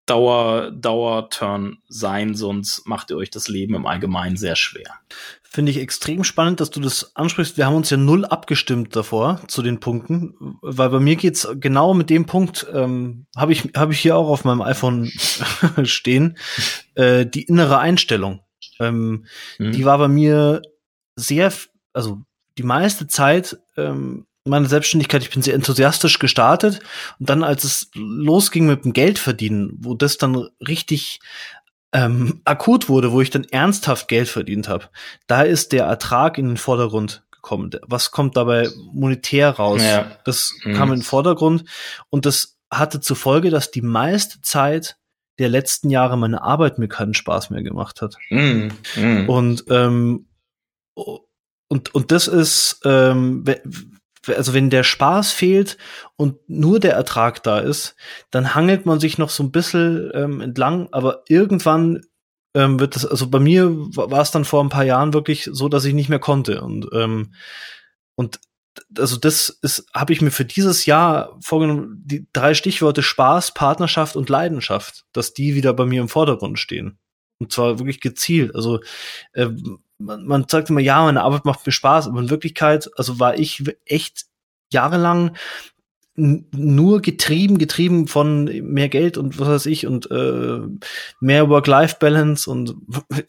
Dauer, Dauerturn sein, sonst macht ihr euch das Leben im Allgemeinen sehr schwer. Finde ich extrem spannend, dass du das ansprichst. Wir haben uns ja null abgestimmt davor zu den Punkten, weil bei mir geht's genau mit dem Punkt, ähm, habe ich, hab ich hier auch auf meinem iPhone stehen, äh, die innere Einstellung. Ähm, mhm. Die war bei mir sehr, also die meiste Zeit ähm, meine Selbstständigkeit, ich bin sehr enthusiastisch gestartet und dann, als es losging mit dem Geldverdienen, wo das dann richtig ähm, akut wurde, wo ich dann ernsthaft Geld verdient habe, da ist der Ertrag in den Vordergrund gekommen. Was kommt dabei monetär raus? Ja. Das mhm. kam in den Vordergrund und das hatte zur Folge, dass die meiste Zeit der letzten Jahre meine Arbeit mir keinen Spaß mehr gemacht hat. Mhm. Mhm. Und ähm, und und das ist ähm, also wenn der Spaß fehlt und nur der Ertrag da ist, dann hangelt man sich noch so ein bisschen ähm, entlang, aber irgendwann ähm, wird das, also bei mir war es dann vor ein paar Jahren wirklich so, dass ich nicht mehr konnte und ähm, und also das ist, habe ich mir für dieses Jahr vorgenommen, die drei Stichworte Spaß, Partnerschaft und Leidenschaft, dass die wieder bei mir im Vordergrund stehen. Und zwar wirklich gezielt. Also äh, man, man sagt immer, ja, meine Arbeit macht mir Spaß, aber in Wirklichkeit, also war ich echt jahrelang nur getrieben, getrieben von mehr Geld und was weiß ich und äh, mehr Work-Life-Balance und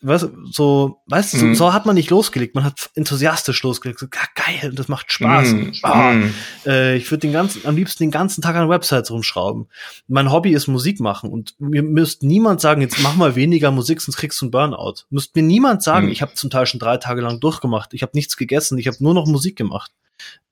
was so, weißt du, mhm. so, so, hat man nicht losgelegt. Man hat enthusiastisch losgelegt. So, geil, das macht Spaß. Mhm. Oh, äh, ich würde den ganzen, am liebsten den ganzen Tag an Websites rumschrauben. Mein Hobby ist Musik machen und mir müsste niemand sagen, jetzt mach mal weniger Musik, sonst kriegst du einen Burnout. Müsste mir niemand sagen, mhm. ich habe zum Teil schon drei Tage lang durchgemacht. Ich habe nichts gegessen, ich habe nur noch Musik gemacht.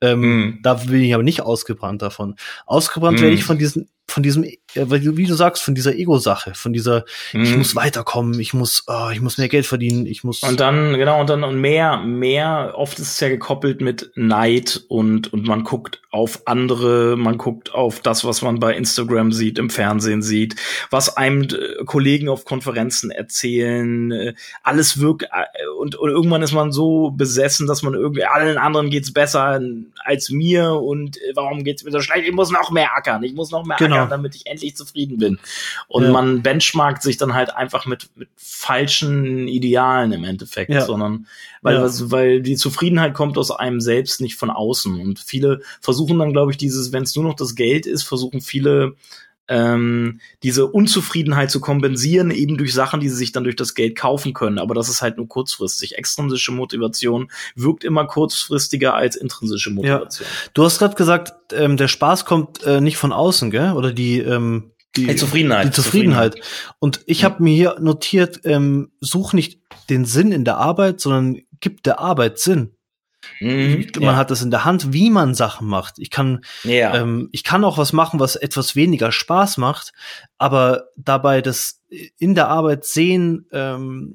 Ähm, mm. Da bin ich aber nicht ausgebrannt davon. Ausgebrannt mm. werde ich von diesen von diesem, äh, wie du sagst, von dieser Ego-Sache, von dieser, mhm. ich muss weiterkommen, ich muss, oh, ich muss mehr Geld verdienen, ich muss. Und dann, genau, und dann und mehr, mehr, oft ist es ja gekoppelt mit Neid und, und man guckt auf andere, man guckt auf das, was man bei Instagram sieht, im Fernsehen sieht, was einem äh, Kollegen auf Konferenzen erzählen, äh, alles wirkt, und, und irgendwann ist man so besessen, dass man irgendwie, allen anderen geht's besser als mir und warum geht's mir so schlecht, ich muss noch mehr ackern, ich muss noch mehr genau genau. damit ich endlich zufrieden bin. Und ja. man benchmarkt sich dann halt einfach mit, mit falschen Idealen im Endeffekt, ja. sondern weil, ja. weil die Zufriedenheit kommt aus einem selbst, nicht von außen. Und viele versuchen dann, glaube ich, dieses, wenn es nur noch das Geld ist, versuchen viele ähm, diese Unzufriedenheit zu kompensieren, eben durch Sachen, die sie sich dann durch das Geld kaufen können. Aber das ist halt nur kurzfristig. Extrinsische Motivation wirkt immer kurzfristiger als intrinsische Motivation. Ja. Du hast gerade gesagt, ähm, der Spaß kommt äh, nicht von außen, gell? Oder die ähm die, die Zufriedenheit. Die Zufriedenheit. Zufriedenheit. Und ich habe mir hier notiert, ähm, such nicht den Sinn in der Arbeit, sondern gib der Arbeit Sinn. Mhm, man ja. hat das in der Hand, wie man Sachen macht. Ich kann, ja. ähm, ich kann auch was machen, was etwas weniger Spaß macht, aber dabei das in der Arbeit sehen, ähm,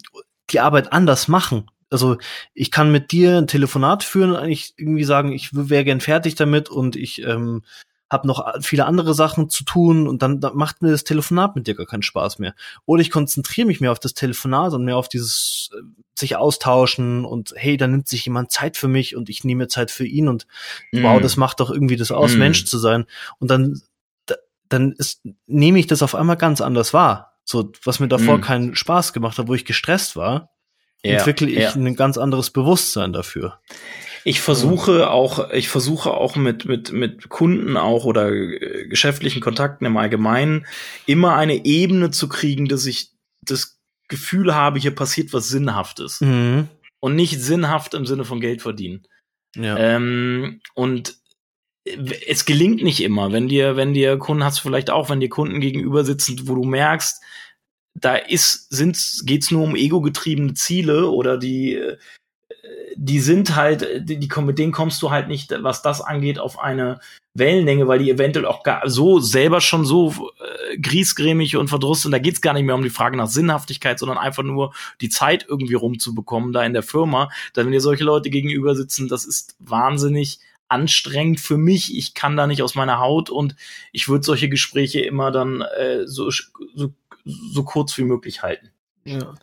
die Arbeit anders machen. Also ich kann mit dir ein Telefonat führen, eigentlich irgendwie sagen, ich wäre gern fertig damit und ich ähm, habe noch viele andere Sachen zu tun und dann, dann macht mir das Telefonat mit dir gar keinen Spaß mehr. Oder ich konzentriere mich mehr auf das Telefonat und mehr auf dieses äh, sich austauschen und hey, da nimmt sich jemand Zeit für mich und ich nehme Zeit für ihn und mm. wow, das macht doch irgendwie das aus, mm. Mensch zu sein. Und dann, dann ist, nehme ich das auf einmal ganz anders wahr. So, was mir davor mm. keinen Spaß gemacht hat, wo ich gestresst war, ja, entwickle ich ja. ein ganz anderes Bewusstsein dafür. Ich versuche auch, ich versuche auch mit, mit, mit Kunden auch oder äh, geschäftlichen Kontakten im Allgemeinen immer eine Ebene zu kriegen, dass ich das Gefühl habe, hier passiert was Sinnhaftes. Mhm. Und nicht sinnhaft im Sinne von Geld verdienen. Ja. Ähm, und es gelingt nicht immer, wenn dir, wenn dir Kunden hast, vielleicht auch, wenn dir Kunden gegenüber sitzen, wo du merkst, da ist, sind, geht's nur um ego-getriebene Ziele oder die, äh, die sind halt, die, die, mit denen kommst du halt nicht, was das angeht, auf eine Wellenlänge, weil die eventuell auch gar so selber schon so äh, griesgrämig und verdrusst sind. Da geht's gar nicht mehr um die Frage nach Sinnhaftigkeit, sondern einfach nur die Zeit irgendwie rumzubekommen da in der Firma. Da wenn dir solche Leute gegenüber sitzen, das ist wahnsinnig anstrengend für mich. Ich kann da nicht aus meiner Haut und ich würde solche Gespräche immer dann äh, so, so, so kurz wie möglich halten. Ja,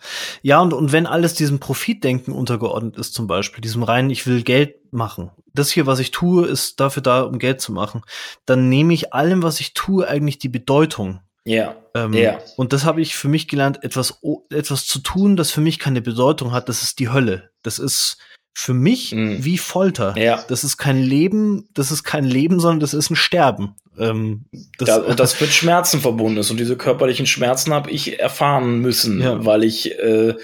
ja und, und wenn alles diesem Profitdenken untergeordnet ist, zum Beispiel, diesem reinen, ich will Geld machen, das hier, was ich tue, ist dafür da, um Geld zu machen, dann nehme ich allem, was ich tue, eigentlich die Bedeutung. Ja. Ähm, ja. Und das habe ich für mich gelernt, etwas, etwas zu tun, das für mich keine Bedeutung hat, das ist die Hölle. Das ist für mich Mhm. wie Folter. Ja. Das ist kein Leben, das ist kein Leben, sondern das ist ein Sterben. Ähm, das, Da, und das mit Schmerzen verbunden ist. Und diese körperlichen Schmerzen habe ich erfahren müssen, Ja. weil ich äh,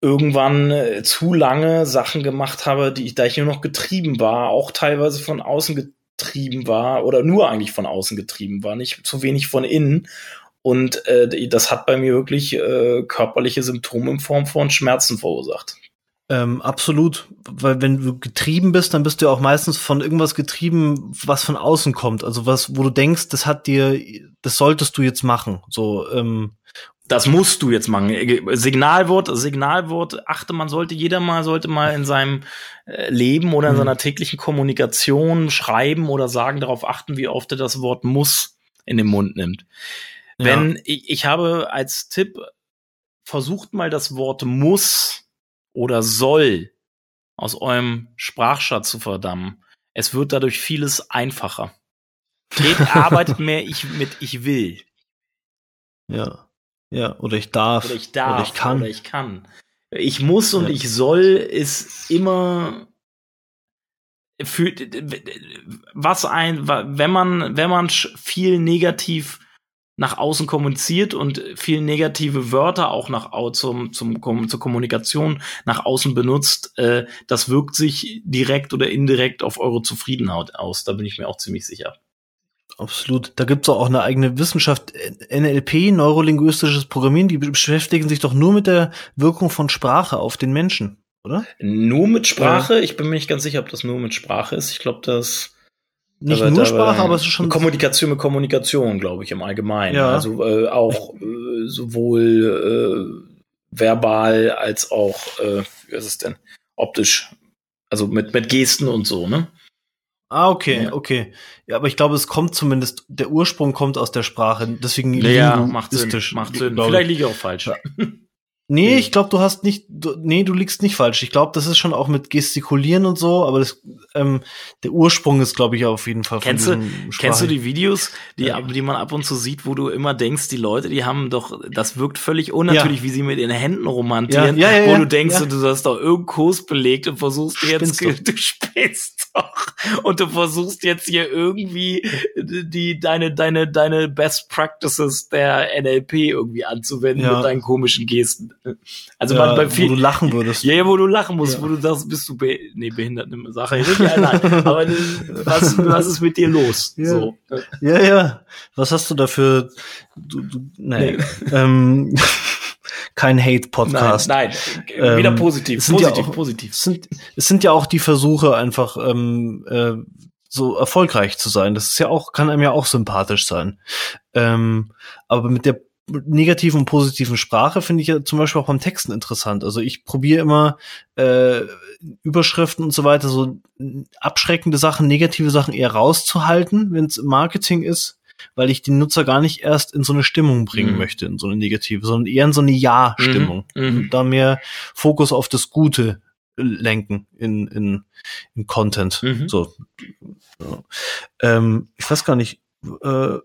irgendwann äh, zu lange Sachen gemacht habe, die ich, da ich nur noch getrieben war, auch teilweise von außen getrieben war oder nur eigentlich von außen getrieben war, nicht zu wenig von innen. Und äh, das hat bei mir wirklich äh, körperliche Symptome in Form von Schmerzen verursacht. Ähm, absolut, weil wenn du getrieben bist, dann bist du ja auch meistens von irgendwas getrieben, was von außen kommt. Also was, wo du denkst, das hat dir, das solltest du jetzt machen. So, ähm, Das musst du jetzt machen. Signalwort, Signalwort, achte, man sollte, jeder mal sollte mal in seinem äh, Leben oder in Mhm. seiner täglichen Kommunikation schreiben oder sagen, darauf achten, wie oft er das Wort muss in den Mund nimmt. Wenn, ich, ich habe als Tipp, versucht mal das Wort muss oder soll aus eurem Sprachschatz zu verdammen. Es wird dadurch vieles einfacher. Geht, arbeitet mehr ich mit ich will. ja, ja, oder ich darf, Oder ich darf. oder ich kann. Oder ich kann. Ich muss und Ja. ich soll ist immer für was ein, wenn man, wenn man viel negativ nach außen kommuniziert und viel negative Wörter auch nach zum, zum, zur Kommunikation nach außen benutzt, äh, das wirkt sich direkt oder indirekt auf eure Zufriedenheit aus. Da bin ich mir auch ziemlich sicher. Absolut. Da gibt's auch eine eigene Wissenschaft, NLP, neurolinguistisches Programmieren, die beschäftigen sich doch nur mit der Wirkung von Sprache auf den Menschen, oder? Nur mit Sprache? Ich bin mir nicht ganz sicher, ob das nur mit Sprache ist. Ich glaube, das Nicht Aber- nur aber- Sprache, aber es ist schon Kommunikation mit Kommunikation, glaube ich, im Allgemeinen. Ja. Also äh, auch äh, sowohl äh, verbal als auch, äh, wie ist es denn, optisch. Also mit, mit Gesten und so, ne? Ah, okay, Ja. okay. Ja, aber ich glaube, es kommt zumindest, der Ursprung kommt aus der Sprache, deswegen macht Sinn. Macht Sinn. glaube ich. Vielleicht liege ich auch falsch. Nee, Nee. ich glaube, du hast nicht, du, nee, du liegst nicht falsch. Ich glaube, das ist schon auch mit Gestikulieren und so, aber das, ähm, der Ursprung ist, glaube ich, auf jeden Fall von Kennst du- Kennst du die Videos, die, Ja. die man ab und zu sieht, wo du immer denkst, die Leute, die haben doch, das wirkt völlig unnatürlich, wie sie mit den Händen romantieren, Ja, ja, ja, wo ja, du denkst, ja. du hast doch irgendeinen Kurs belegt und versuchst jetzt, Spinnst du spinnst doch, und du versuchst jetzt hier irgendwie die, deine, deine, deine Best Practices der NLP irgendwie anzuwenden Ja. mit deinen komischen Gesten. Also ja, man bei wo vielen, du lachen würdest. ja, ja, wo du lachen musst, Ja. wo du sagst, bist du be nee, behindert, eine Sache. Ja, nein, aber was, was ist mit dir los? Ja. So. Ja, ja. Was hast du dafür? Du, du, nee. ähm, kein Nein, Hate-Podcast. nein, Ähm, wieder positiv, es sind ja positiv, auch- positiv. Es sind, es sind ja auch die Versuche, einfach ähm, äh, so erfolgreich zu sein. Das ist ja auch, kann einem ja auch sympathisch sein. Ähm, aber mit der negativen und positiven Sprache finde ich ja zum Beispiel auch beim Texten interessant. Also ich probiere immer äh, Überschriften und so weiter, so abschreckende Sachen, negative Sachen eher rauszuhalten, wenn es im Marketing ist, weil ich den Nutzer gar nicht erst in so eine Stimmung bringen Mhm. möchte, in so eine negative, sondern eher in so eine Ja-Stimmung. Mhm, mhm. Da mehr Fokus auf das Gute lenken in, in, in Content. Mhm. So. Ja. Ähm, ich weiß gar nicht, äh,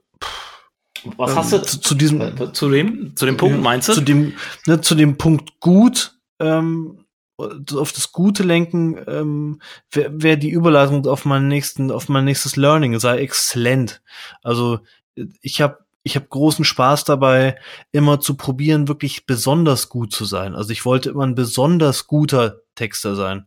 Was ähm, hast du zu, zu diesem zu dem, zu dem Punkt, ja, meinst du? Zu dem, ne, zu dem Punkt gut, ähm, auf das Gute lenken, ähm, wäre wär die Überleitung auf meinen nächsten, auf mein nächstes Learning, sei exzellent. Also ich habe ich hab großen Spaß dabei, immer zu probieren, wirklich besonders gut zu sein. Also ich wollte immer ein besonders guter Texter sein.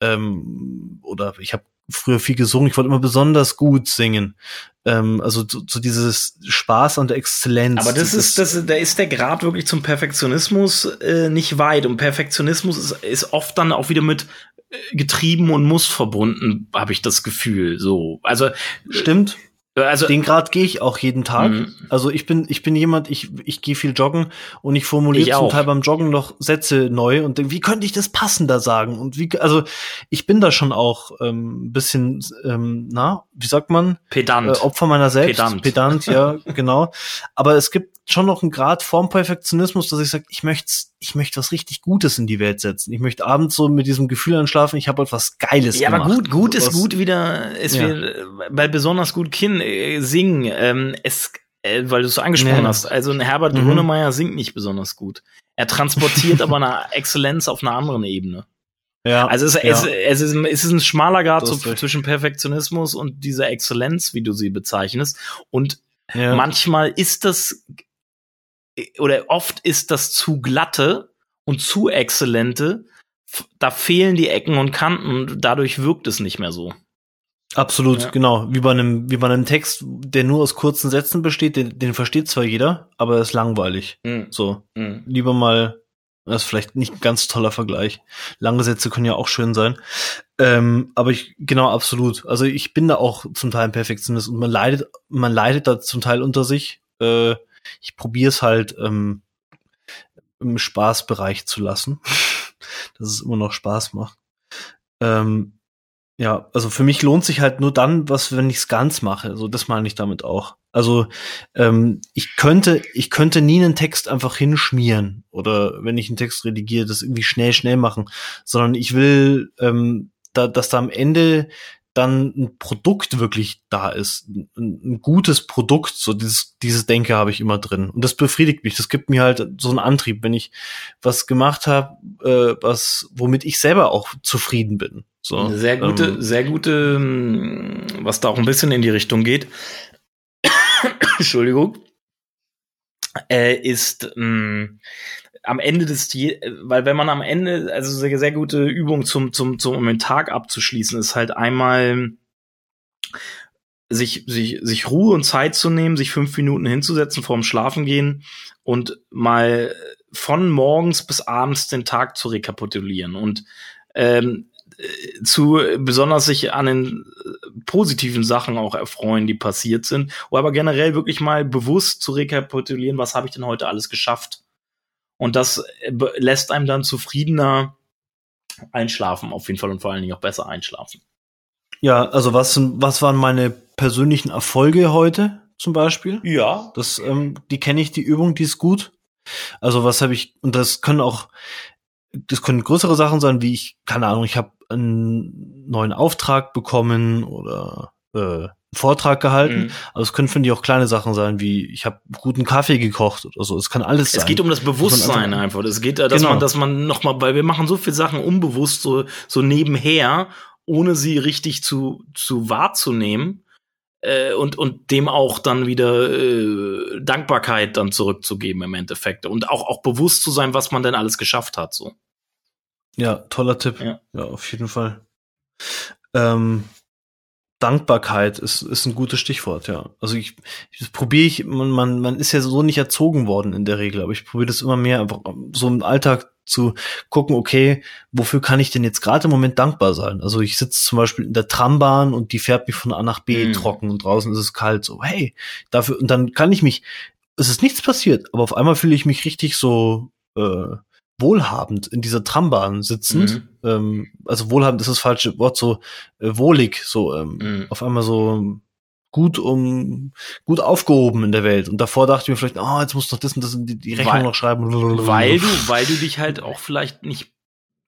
Ähm, oder ich habe früher viel gesungen, ich wollte immer besonders gut singen. Ähm, also so, so dieses Spaß an der Exzellenz. Aber das ist, das, da ist der Grad wirklich zum Perfektionismus äh, nicht weit. Und Perfektionismus ist, ist oft dann auch wieder mit äh, getrieben und muss verbunden, habe ich das Gefühl. So, also, Stimmt. Also Den Grad gehe ich auch jeden Tag. Mhm. Also ich bin, ich bin jemand, ich, ich gehe viel joggen und ich formuliere zum auch. Teil beim Joggen noch Sätze neu und denke, wie könnte ich das passender sagen? Und wie, also ich bin da schon auch ähm, ein bisschen, ähm, na, wie sagt man, pedant. äh, Opfer meiner selbst. Pedant. Pedant, ja, genau. Aber es gibt schon noch einen Grad vorm Perfektionismus, dass ich sage, ich möchte ich möchte was richtig Gutes in die Welt setzen. Ich möchte abends so mit diesem Gefühl anschlafen, ich habe etwas Geiles ja, gemacht. Ja, aber gut, gut ist was, gut wieder, ist ja. wir, weil besonders gut Kind äh, singen, ähm, es, äh, weil du es so angesprochen ja. hast. Also ein Herbert mhm. Grönemeyer singt nicht besonders gut. Er transportiert aber eine Exzellenz auf einer anderen Ebene. Ja, also es, ja. es, es, ist, es ist ein schmaler Grad so, zwischen Perfektionismus und dieser Exzellenz, wie du sie bezeichnest. Und ja. manchmal ist das oder oft ist das zu glatte und zu exzellente. Da fehlen die Ecken und Kanten und dadurch wirkt es nicht mehr so. Absolut, ja. genau. Wie bei einem, wie bei einem Text, der nur aus kurzen Sätzen besteht, den, den versteht zwar jeder, aber er ist langweilig. Mhm. So. Mhm. Lieber mal das ist vielleicht nicht ein ganz toller Vergleich. Lange Sätze können ja auch schön sein. Ähm, aber ich, genau, absolut. Also ich bin da auch zum Teil ein Perfektionist und man leidet, man leidet da zum Teil unter sich. Äh, ich probiere es halt ähm, im Spaßbereich zu lassen, dass es immer noch Spaß macht. Ähm, ja, also für mich lohnt sich halt nur dann, was, wenn ich es ganz mache. So, das meine ich damit auch. Also ähm, ich könnte, ich könnte nie einen Text einfach hinschmieren oder wenn ich einen Text redigiere, das irgendwie schnell, schnell machen, sondern ich will, ähm, da, dass da am Ende dann ein Produkt wirklich da ist, ein, ein gutes Produkt, so dieses, dieses Denke habe ich immer drin und das befriedigt mich, das gibt mir halt so einen Antrieb, wenn ich was gemacht habe, äh, was womit ich selber auch zufrieden bin. So, sehr gute, ähm, sehr gute, hm, was da auch ein bisschen in die Richtung geht. Entschuldigung, äh, ist mh, mm, am Ende des, weil wenn man am Ende, also sehr, sehr gute Übung zum, zum, zum um den Tag abzuschließen, ist halt einmal sich, sich, sich Ruhe und Zeit zu nehmen, sich fünf Minuten hinzusetzen vorm Schlafengehen und mal von morgens bis abends den Tag zu rekapitulieren und ähm, zu besonders sich an den äh, positiven Sachen auch erfreuen, die passiert sind, oder aber generell wirklich mal bewusst zu rekapitulieren, was habe ich denn heute alles geschafft? Und das äh, lässt einem dann zufriedener einschlafen, auf jeden Fall und vor allen Dingen auch besser einschlafen. Ja, also was, was waren meine persönlichen Erfolge heute zum Beispiel? Ja. Das, ähm, die kenne ich, die Übung, die ist gut. Also was habe ich, und das können auch, das können größere Sachen sein, wie ich, keine Ahnung, ich habe einen neuen Auftrag bekommen oder äh, Vortrag gehalten. Mhm. Also es können, finde ich, auch kleine Sachen sein, wie ich habe guten Kaffee gekocht oder so. Es kann alles sein. Es geht um das Bewusstsein einfach. Es geht, dass genau. man, dass man noch mal, weil wir machen so viele Sachen unbewusst, so, so nebenher, ohne sie richtig zu, zu wahrzunehmen äh, und, und dem auch dann wieder äh, Dankbarkeit dann zurückzugeben im Endeffekt. Und auch, auch bewusst zu sein, was man denn alles geschafft hat. So. Ja, toller Tipp. Ja, ja auf jeden Fall. Ähm, Dankbarkeit ist, ist ein gutes Stichwort, ja. Also ich, ich probiere ich, man, man, man ist ja so nicht erzogen worden in der Regel, aber ich probiere das immer mehr, einfach so im Alltag zu gucken, okay, wofür kann ich denn jetzt gerade im Moment dankbar sein? Also ich sitze zum Beispiel in der Trambahn und die fährt mich von A nach B mhm. trocken und draußen ist es kalt, so, hey, dafür, und dann kann ich mich, es ist nichts passiert, aber auf einmal fühle ich mich richtig so, äh, wohlhabend in dieser Trambahn sitzend. Mhm. Ähm, also wohlhabend ist das falsche Wort, so äh, wohlig, so ähm, mhm. auf einmal so gut um gut aufgehoben in der Welt. Und davor dachte ich mir vielleicht, oh, jetzt musst du noch das und das und die, die Rechnung weil, noch schreiben. Weil du, weil du dich halt auch vielleicht nicht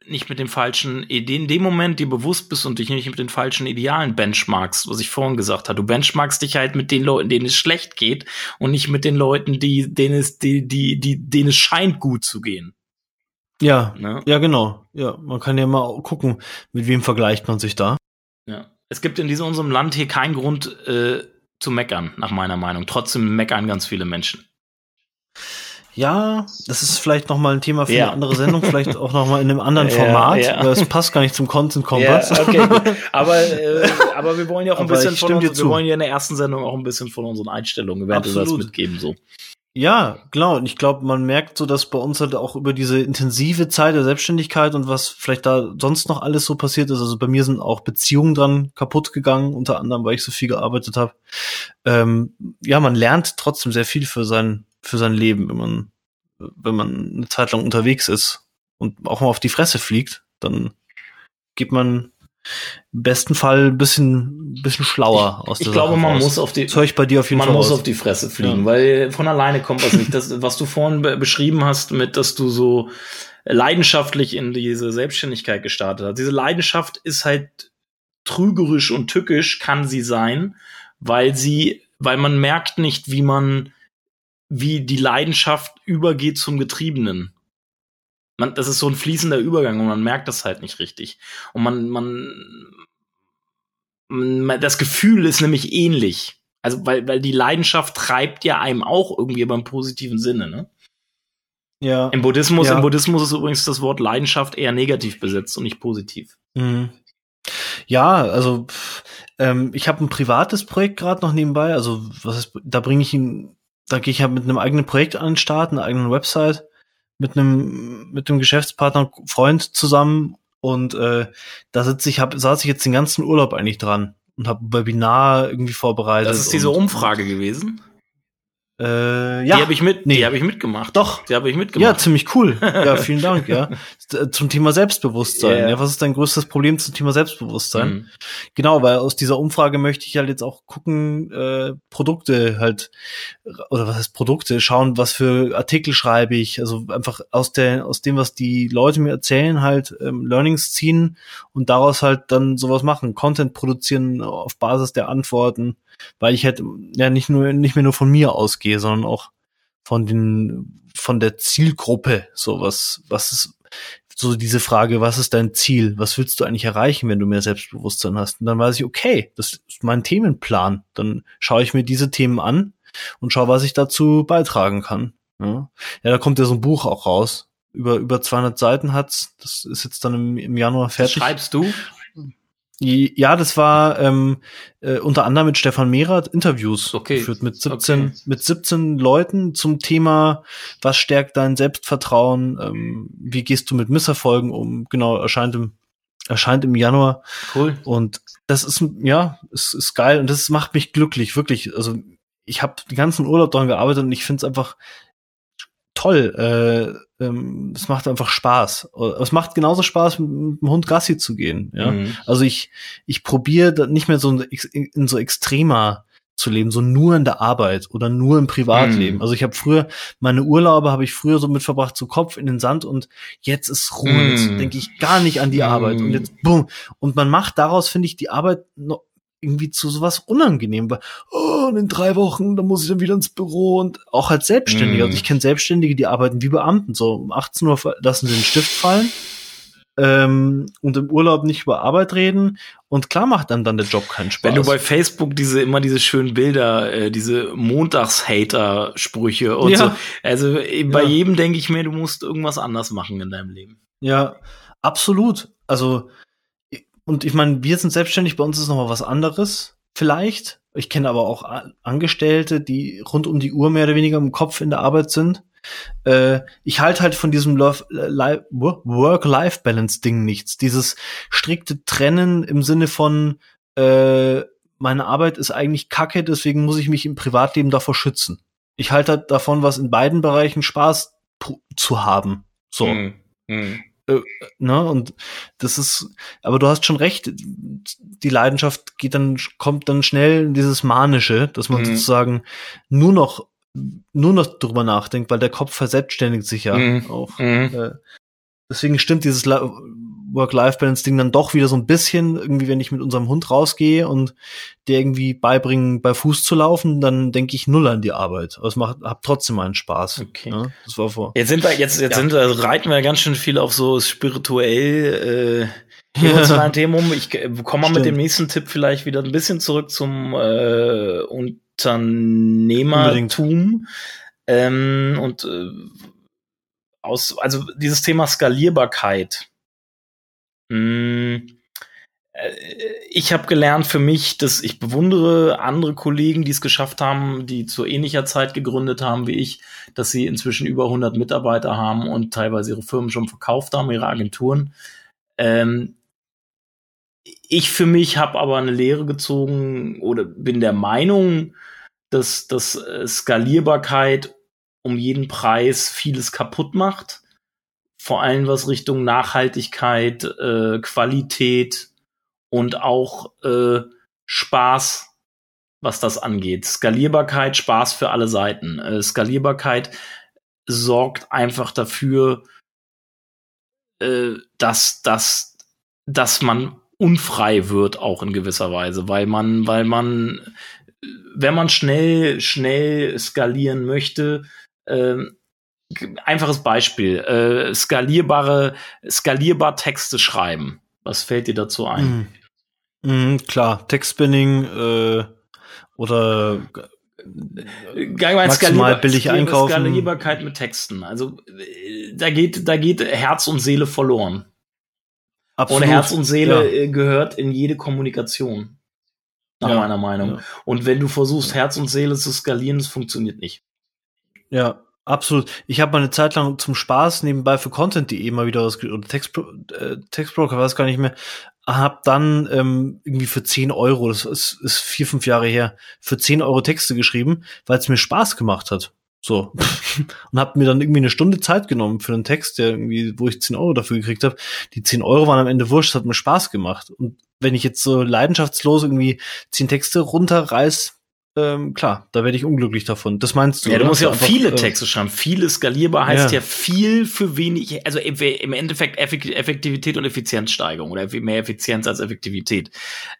nicht mit den falschen Ideen, in dem Moment dir bewusst bist und dich nicht mit den falschen Idealen benchmarkst, was ich vorhin gesagt habe. Du benchmarkst dich halt mit den Leuten, denen es schlecht geht und nicht mit den Leuten, die, denen es, die, die, die, denen es scheint gut zu gehen. Ja, ne? ja, genau. Ja, man kann ja mal gucken, mit wem vergleicht man sich da. Ja. Es gibt in diesem unserem Land hier keinen Grund äh, zu meckern, nach meiner Meinung. Trotzdem meckern ganz viele Menschen. Ja, das ist vielleicht noch mal ein Thema für ja. eine andere Sendung, vielleicht auch noch mal in einem anderen Format. Ja. Es passt gar nicht zum Content Kompass. Ja, okay. aber äh, aber wir wollen ja auch ein bisschen von uns, wir wollen ja in der ersten Sendung auch ein bisschen von unseren Einstellungen eventuell was mitgeben so. Ja, genau. Und ich glaube, man merkt so, dass bei uns halt auch über diese intensive Zeit der Selbstständigkeit und was vielleicht da sonst noch alles so passiert ist. Also bei mir sind auch Beziehungen dran kaputt gegangen, unter anderem, weil ich so viel gearbeitet habe. Ähm, ja, man lernt trotzdem sehr viel für sein für sein Leben, wenn man wenn man eine Zeit lang unterwegs ist und auch mal auf die Fresse fliegt, dann geht man im besten Fall ein bisschen, bisschen schlauer ich, aus der Ich glaube, Sache man raus. muss auf die, das ich bei dir auf jeden man Fall muss aus. auf die Fresse fliegen, ja. weil von alleine kommt was nicht. Das, was du vorhin be beschrieben hast, mit, dass du so leidenschaftlich in diese Selbstständigkeit gestartet hast. Diese Leidenschaft ist halt trügerisch und tückisch kann sie sein, weil sie, weil man merkt nicht, wie man, wie die Leidenschaft übergeht zum Getriebenen. Man, das ist so ein fließender Übergang und man merkt das halt nicht richtig. Und man, man, man das Gefühl ist nämlich ähnlich. Also, weil, weil die Leidenschaft treibt ja einem auch irgendwie beim positiven Sinne, ne? Ja. Im Buddhismus, ja. im Buddhismus ist übrigens das Wort Leidenschaft eher negativ besetzt und nicht positiv. Mhm. Ja, also ähm, ich habe ein privates Projekt gerade noch nebenbei. Also was ist, da bringe ich ihn, da gehe ich halt mit einem eigenen Projekt an den Start, einer eigenen Website, mit einem mit dem Geschäftspartner Freund zusammen und äh, da sitze ich, hab, saß ich jetzt den ganzen Urlaub eigentlich dran und habe Webinar irgendwie vorbereitet. Das ist diese Umfrage gewesen. Äh, ja. Die habe ich mit, nee. die habe ich mitgemacht. Doch. Die habe ich mitgemacht. Ja, ziemlich cool. Ja, vielen Dank, ja. Zum Thema Selbstbewusstsein. Yeah. Ja, was ist dein größtes Problem zum Thema Selbstbewusstsein? Mhm. Genau, weil aus dieser Umfrage möchte ich halt jetzt auch gucken, äh, Produkte halt, oder was heißt Produkte, schauen, was für Artikel schreibe ich, also einfach aus der, aus dem, was die Leute mir erzählen, halt ähm, Learnings ziehen und daraus halt dann sowas machen, Content produzieren auf Basis der Antworten weil ich halt ja nicht nur nicht mehr nur von mir ausgehe, sondern auch von den von der Zielgruppe. So was was ist so diese Frage, was ist dein Ziel? Was willst du eigentlich erreichen, wenn du mehr Selbstbewusstsein hast? Und dann weiß ich, okay, das ist mein Themenplan. Dann schaue ich mir diese Themen an und schaue, was ich dazu beitragen kann. Ja, ja da kommt ja so ein Buch auch raus. Über, über 200 Seiten hat's. Das ist jetzt dann im, im Januar fertig. Das schreibst du? Ja, das war ähm, äh, unter anderem mit Stefan Mehrath Interviews okay. geführt mit 17 okay. mit 17 Leuten zum Thema was stärkt dein Selbstvertrauen, ähm, wie gehst du mit Misserfolgen um? Genau, erscheint im erscheint im Januar. Cool. Und das ist ja, es ist geil und das macht mich glücklich, wirklich. Also ich habe den ganzen Urlaub daran gearbeitet und ich finde es einfach toll. Äh, ähm, es macht einfach Spaß. Es macht genauso Spaß, mit dem Hund Gassi zu gehen. Ja? Mhm. Also ich, ich probiere nicht mehr so in so extremer zu leben, so nur in der Arbeit oder nur im Privatleben. Mm. Also ich habe früher meine Urlaube habe ich früher so mit verbracht, so Kopf in den Sand und jetzt ist Ruhe. Mm. Jetzt denke ich gar nicht an die mm. Arbeit und jetzt bumm und man macht daraus finde ich die Arbeit noch irgendwie zu sowas unangenehm, weil, oh, in drei Wochen, da muss ich dann wieder ins Büro und auch als Selbstständiger. Mm. Also ich kenne Selbstständige, die arbeiten wie Beamten. So um 18 Uhr lassen sie den Stift fallen ähm, und im Urlaub nicht über Arbeit reden. Und klar macht dann dann der Job keinen Spaß. Wenn du bei Facebook diese immer diese schönen Bilder, äh, diese Montags-Hater-Sprüche und ja. so. Also bei ja. jedem denke ich mir, du musst irgendwas anders machen in deinem Leben. Ja, absolut. Also und ich meine, wir sind selbstständig, bei uns ist noch mal was anderes, vielleicht. Ich kenne aber auch Angestellte, die rund um die Uhr mehr oder weniger im Kopf in der Arbeit sind. Äh, ich halte halt von diesem Work-Life-Balance-Ding nichts. Dieses strikte Trennen im Sinne von äh, meine Arbeit ist eigentlich kacke, deswegen muss ich mich im Privatleben davor schützen. Ich halte halt davon, was in beiden Bereichen Spaß zu haben. So. Mm, mm. Äh, ne, und das ist, aber du hast schon recht, die Leidenschaft geht dann, kommt dann schnell in dieses Manische, dass man mhm. sozusagen nur noch, nur noch drüber nachdenkt, weil der Kopf verselbstständigt sich ja mhm. auch. Mhm. Äh, deswegen stimmt dieses Work-Life-Balance-Ding dann doch wieder so ein bisschen, irgendwie, wenn ich mit unserem Hund rausgehe und der irgendwie beibringen, bei Fuß zu laufen, dann denke ich null an die Arbeit. Aber es macht, hab trotzdem einen Spaß. Okay. Ja, das war vor. Jetzt sind wir, jetzt, jetzt ja. sind wir, reiten wir ganz schön viel auf so spirituell, äh, emotionalen Themen um. Ich komme mal mit dem nächsten Tipp vielleicht wieder ein bisschen zurück zum äh, Unternehmertum. Ähm, und äh, aus, also dieses Thema Skalierbarkeit hm, äh, ich habe gelernt für mich, dass ich bewundere andere Kollegen, die es geschafft haben, die zu ähnlicher Zeit gegründet haben wie ich, dass sie inzwischen über 100 Mitarbeiter haben und teilweise ihre Firmen schon verkauft haben, ihre Agenturen. Ähm, ich für mich habe aber eine Lehre gezogen oder bin der Meinung, dass, dass äh, Skalierbarkeit um jeden Preis vieles kaputt macht vor allem was Richtung Nachhaltigkeit, äh, Qualität und auch äh, Spaß, was das angeht. Skalierbarkeit, Spaß für alle Seiten. Äh, Skalierbarkeit sorgt einfach dafür, äh, dass, dass, dass man unfrei wird, auch in gewisser Weise, weil man, weil man, wenn man schnell, schnell skalieren möchte, äh, einfaches Beispiel, äh, skalierbare, skalierbar Texte schreiben. Was fällt dir dazu ein? Mhm. Mhm, klar, Textspinning äh, oder maximal Skalierbar billig einkaufen. Skalierbarkeit mit Texten. Also da geht, da geht Herz und Seele verloren. Absolut. Ohne Herz und Seele ja. Äh, gehört in jede Kommunikation. Nach ja. meiner Meinung. Ja. Und wenn du versuchst, Herz und Seele zu skalieren, das funktioniert nicht. Ja, absolut. Ich habe mal eine Zeit lang zum Spaß nebenbei für Content.de mal wieder was oder Text, äh, Textbroker, weiß gar nicht mehr, hab dann ähm, irgendwie für 10 Euro, das ist, ist vier, fünf Jahre her, für 10 Euro Texte geschrieben, weil es mir Spaß gemacht hat. So. und hab mir dann irgendwie eine Stunde Zeit genommen für einen Text, der irgendwie, wo ich 10 Euro dafür gekriegt habe. Die 10 Euro waren am Ende wurscht, hat mir Spaß gemacht. Und wenn ich jetzt so leidenschaftslos irgendwie 10 Texte runterreiß, ähm, klar, da werde ich unglücklich davon. Das meinst du? Ja, du musst ja auch viele äh, Texte schreiben. Viele skalierbar heißt ja. ja. viel für wenig, also im Endeffekt Effektivität und Effizienzsteigerung oder mehr Effizienz als Effektivität.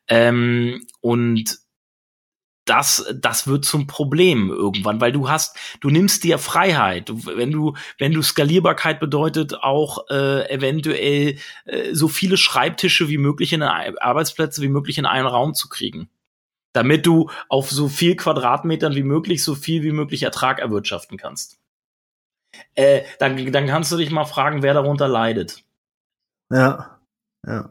Ähm, und das, das wird zum Problem irgendwann, weil du hast, du nimmst dir Freiheit. Wenn du, wenn du Skalierbarkeit bedeutet, auch äh, eventuell äh, so viele Schreibtische wie möglich in Arbeitsplätze wie möglich in einen Raum zu kriegen damit du auf so viel Quadratmetern wie möglich so viel wie möglich Ertrag erwirtschaften kannst. Äh, dann, dann kannst du dich mal fragen, wer darunter leidet. Ja, ja.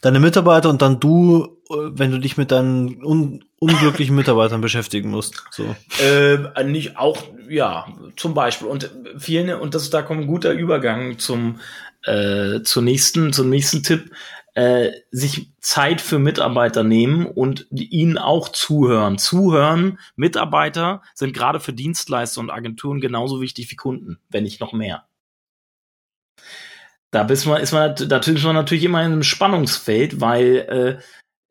Deine Mitarbeiter und dann du, äh, wenn du dich mit deinen un unglücklichen Mitarbeitern beschäftigen musst. So. Äh, nicht auch, ja, zum Beispiel. Und vielen, und das da kommt ein guter Übergang zum, äh, zur nächsten, zum nächsten Tipp äh, sich Zeit für Mitarbeiter nehmen und ihnen auch zuhören. Zuhören, Mitarbeiter sind gerade für Dienstleister und Agenturen genauso wichtig wie Kunden, wenn nicht noch mehr. Da ist man, ist man, da ist man natürlich immer in einem Spannungsfeld, weil äh,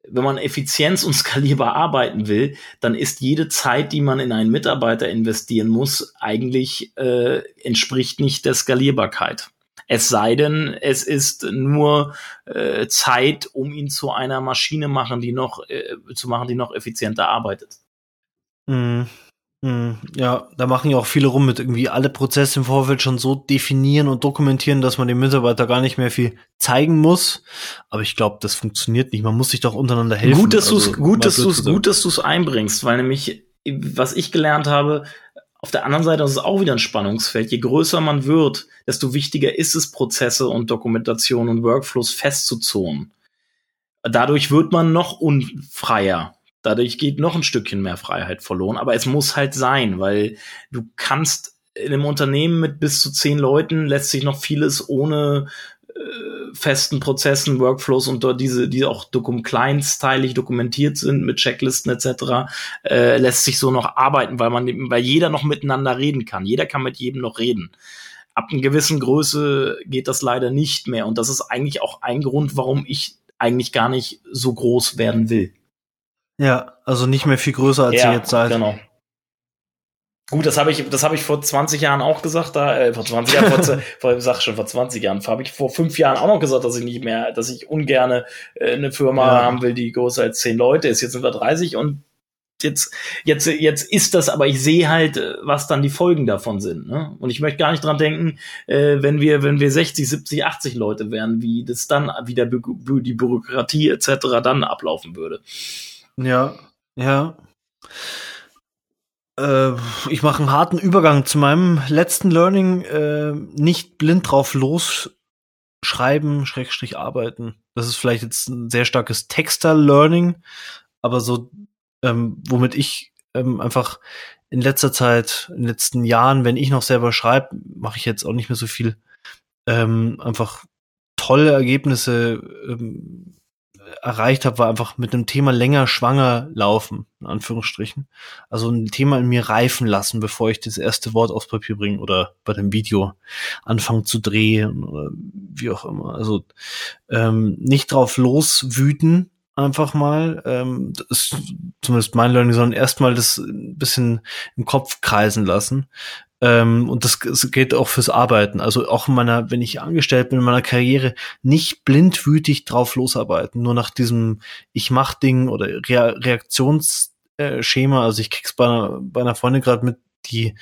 wenn man effizient und skalierbar arbeiten will, dann ist jede Zeit, die man in einen Mitarbeiter investieren muss, eigentlich äh, entspricht nicht der Skalierbarkeit. Es sei denn, es ist nur äh, Zeit, um ihn zu einer Maschine machen, die noch äh, zu machen, die noch effizienter arbeitet. Mm, mm, ja, da machen ja auch viele rum mit irgendwie alle Prozesse im Vorfeld schon so definieren und dokumentieren, dass man dem Mitarbeiter gar nicht mehr viel zeigen muss. Aber ich glaube, das funktioniert nicht. Man muss sich doch untereinander helfen. Gut, dass also, du es gut, dass gut, dass du es einbringst, weil nämlich was ich gelernt habe, auf der anderen Seite ist es auch wieder ein Spannungsfeld. Je größer man wird, desto wichtiger ist es, Prozesse und Dokumentation und Workflows festzuzonen. Dadurch wird man noch unfreier. Dadurch geht noch ein Stückchen mehr Freiheit verloren. Aber es muss halt sein, weil du kannst in einem Unternehmen mit bis zu zehn Leuten lässt sich noch vieles ohne festen Prozessen, Workflows und dort diese, die auch dokum kleinsteilig dokumentiert sind mit Checklisten etc., äh, lässt sich so noch arbeiten, weil man, weil jeder noch miteinander reden kann. Jeder kann mit jedem noch reden. Ab einer gewissen Größe geht das leider nicht mehr. Und das ist eigentlich auch ein Grund, warum ich eigentlich gar nicht so groß werden will. Ja, also nicht mehr viel größer als ja, ihr jetzt seid. Genau. Gut, das habe ich, das habe ich vor 20 Jahren auch gesagt, da, äh, vor 20 Jahren, vor, vor, sag schon, vor 20 Jahren, habe ich vor fünf Jahren auch noch gesagt, dass ich nicht mehr, dass ich ungerne äh, eine Firma ja. haben will, die größer als zehn Leute ist. Jetzt sind wir 30 und jetzt, jetzt, jetzt ist das, aber ich sehe halt, äh, was dann die Folgen davon sind. Ne? Und ich möchte gar nicht dran denken, äh, wenn wir, wenn wir 60, 70, 80 Leute wären, wie das dann wieder die Bürokratie etc. dann ablaufen würde. Ja, ja ich mache einen harten Übergang zu meinem letzten Learning. Äh, nicht blind drauf losschreiben, Schrägstrich arbeiten. Das ist vielleicht jetzt ein sehr starkes Texter-Learning, aber so, ähm, womit ich ähm, einfach in letzter Zeit, in den letzten Jahren, wenn ich noch selber schreibe, mache ich jetzt auch nicht mehr so viel, ähm, einfach tolle Ergebnisse ähm, erreicht habe, war einfach mit einem Thema länger schwanger laufen, in Anführungsstrichen. Also ein Thema in mir reifen lassen, bevor ich das erste Wort aufs Papier bringe oder bei dem Video anfangen zu drehen oder wie auch immer. Also ähm, nicht drauf loswüten, einfach mal. Ähm, das ist zumindest mein Learning, sondern erstmal das ein bisschen im Kopf kreisen lassen. Ähm, und das, das geht auch fürs Arbeiten. Also auch in meiner, wenn ich angestellt bin in meiner Karriere, nicht blindwütig drauf losarbeiten. Nur nach diesem Ich mach Ding oder Re Reaktionsschema. Also ich krieg's bei einer, bei einer Freundin gerade mit, die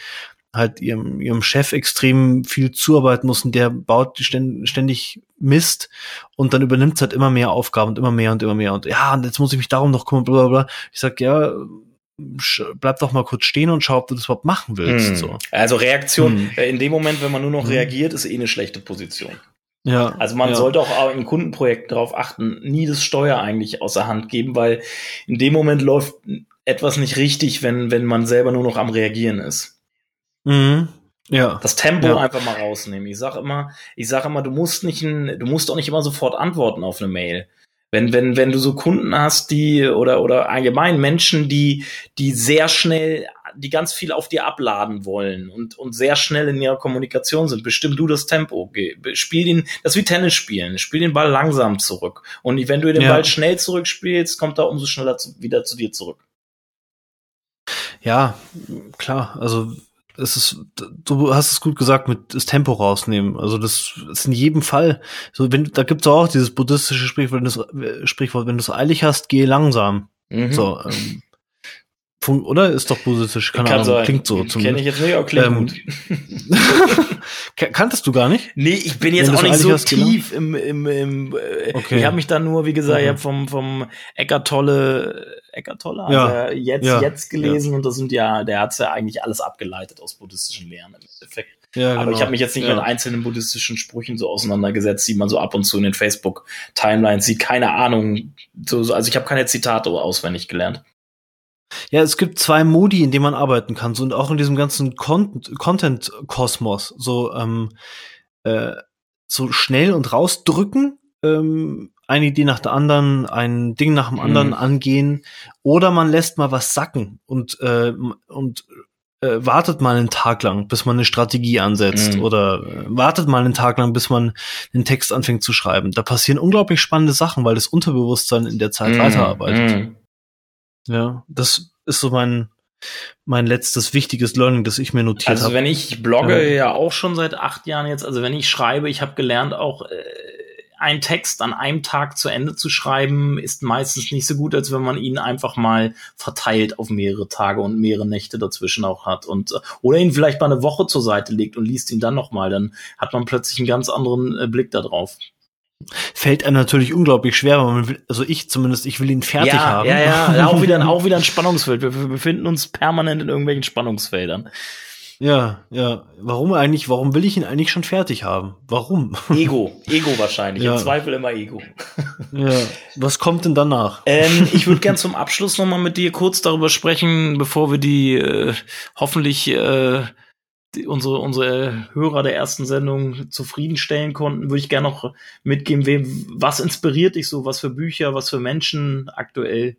halt ihrem, ihrem Chef extrem viel zuarbeiten muss und der baut ständig Mist und dann übernimmt es halt immer mehr Aufgaben und immer mehr und immer mehr und ja, und jetzt muss ich mich darum noch kümmern, bla bla bla. Ich sag, ja, bleib doch mal kurz stehen und schau, ob du das überhaupt machen willst. Hm. So. Also Reaktion, hm. in dem Moment, wenn man nur noch hm. reagiert, ist eh eine schlechte Position. Ja. Also man ja. sollte auch in Kundenprojekten darauf achten, nie das Steuer eigentlich außer Hand geben, weil in dem Moment läuft etwas nicht richtig, wenn, wenn man selber nur noch am Reagieren ist. Mhm. Ja. Das Tempo ja. einfach mal rausnehmen. Ich sag immer, ich sag immer, du musst nicht, ein, du musst auch nicht immer sofort antworten auf eine Mail. Wenn, wenn, wenn du so Kunden hast, die, oder, oder allgemein Menschen, die, die sehr schnell, die ganz viel auf dir abladen wollen und, und sehr schnell in ihrer Kommunikation sind, bestimm du das Tempo. Spiel den, das ist wie Tennis spielen. Spiel den Ball langsam zurück. Und wenn du den ja. Ball schnell zurückspielst, kommt er umso schneller zu, wieder zu dir zurück. Ja, klar. Also, es ist, du hast es gut gesagt mit das Tempo rausnehmen. Also das ist in jedem Fall. So, wenn, da gibt's auch dieses buddhistische Sprichwort, wenn du Sprichwort, wenn du es eilig hast, geh langsam. Mhm. So, ähm, oder? Ist doch buddhistisch, keine Kann Ahnung. Sein. Klingt so zumindest. Kenn ich jetzt nicht, aber klingt ähm, Kanntest du gar nicht? Nee, ich bin jetzt auch nicht so tief im, im, im äh, okay. ich habe mich da nur, wie gesagt, mhm. ich habe vom, vom Eckart Tolle, Eckart Tolle, also ja. jetzt, ja. jetzt gelesen ja. und das sind ja, der hat's ja eigentlich alles abgeleitet aus buddhistischen Lehren im Endeffekt. Ja, Aber genau. ich habe mich jetzt nicht ja. mit einzelnen buddhistischen Sprüchen so auseinandergesetzt, die man so ab und zu in den Facebook-Timelines sieht. Keine Ahnung. So, also ich habe keine Zitate auswendig gelernt. Ja, es gibt zwei Modi, in denen man arbeiten kann, so und auch in diesem ganzen Con Content-Kosmos. So, ähm, äh, so schnell und rausdrücken, ähm, eine Idee nach der anderen, ein Ding nach dem anderen Mhm. angehen, oder man lässt mal was sacken und, äh, und äh, wartet mal einen Tag lang, bis man eine Strategie ansetzt Mhm. oder äh, wartet mal einen Tag lang, bis man den Text anfängt zu schreiben. Da passieren unglaublich spannende Sachen, weil das Unterbewusstsein in der Zeit Mhm. weiterarbeitet. Mhm. Ja, das ist so mein, mein letztes wichtiges Learning, das ich mir notiert Also habe. wenn ich blogge Ja. ja auch schon seit acht Jahren jetzt, also wenn ich schreibe, ich habe gelernt auch äh, einen Text an einem Tag zu Ende zu schreiben, ist meistens nicht so gut, als wenn man ihn einfach mal verteilt auf mehrere Tage und mehrere Nächte dazwischen auch hat und äh, oder ihn vielleicht mal eine Woche zur Seite legt und liest ihn dann noch mal, dann hat man plötzlich einen ganz anderen äh, Blick darauf. Fällt einem natürlich unglaublich schwer, weil man will, also ich zumindest, ich will ihn fertig ja, haben. ja, ja, auch wieder, auch wieder ein Spannungsfeld. Wir, wir befinden uns permanent in irgendwelchen Spannungsfeldern. Ja, ja. Warum eigentlich, warum will ich ihn eigentlich schon fertig haben? Warum? Ego, Ego wahrscheinlich. Ja. Im Zweifel immer Ego. ja. Was kommt denn danach? Ähm, ich würde gern zum Abschluss noch mal mit dir kurz darüber sprechen, bevor wir die äh, hoffentlich äh, die, unsere unsere Hörer der ersten Sendung zufriedenstellen konnten, würde ich gerne noch mitgeben, wem, was inspiriert dich so, was für Bücher, was für Menschen aktuell?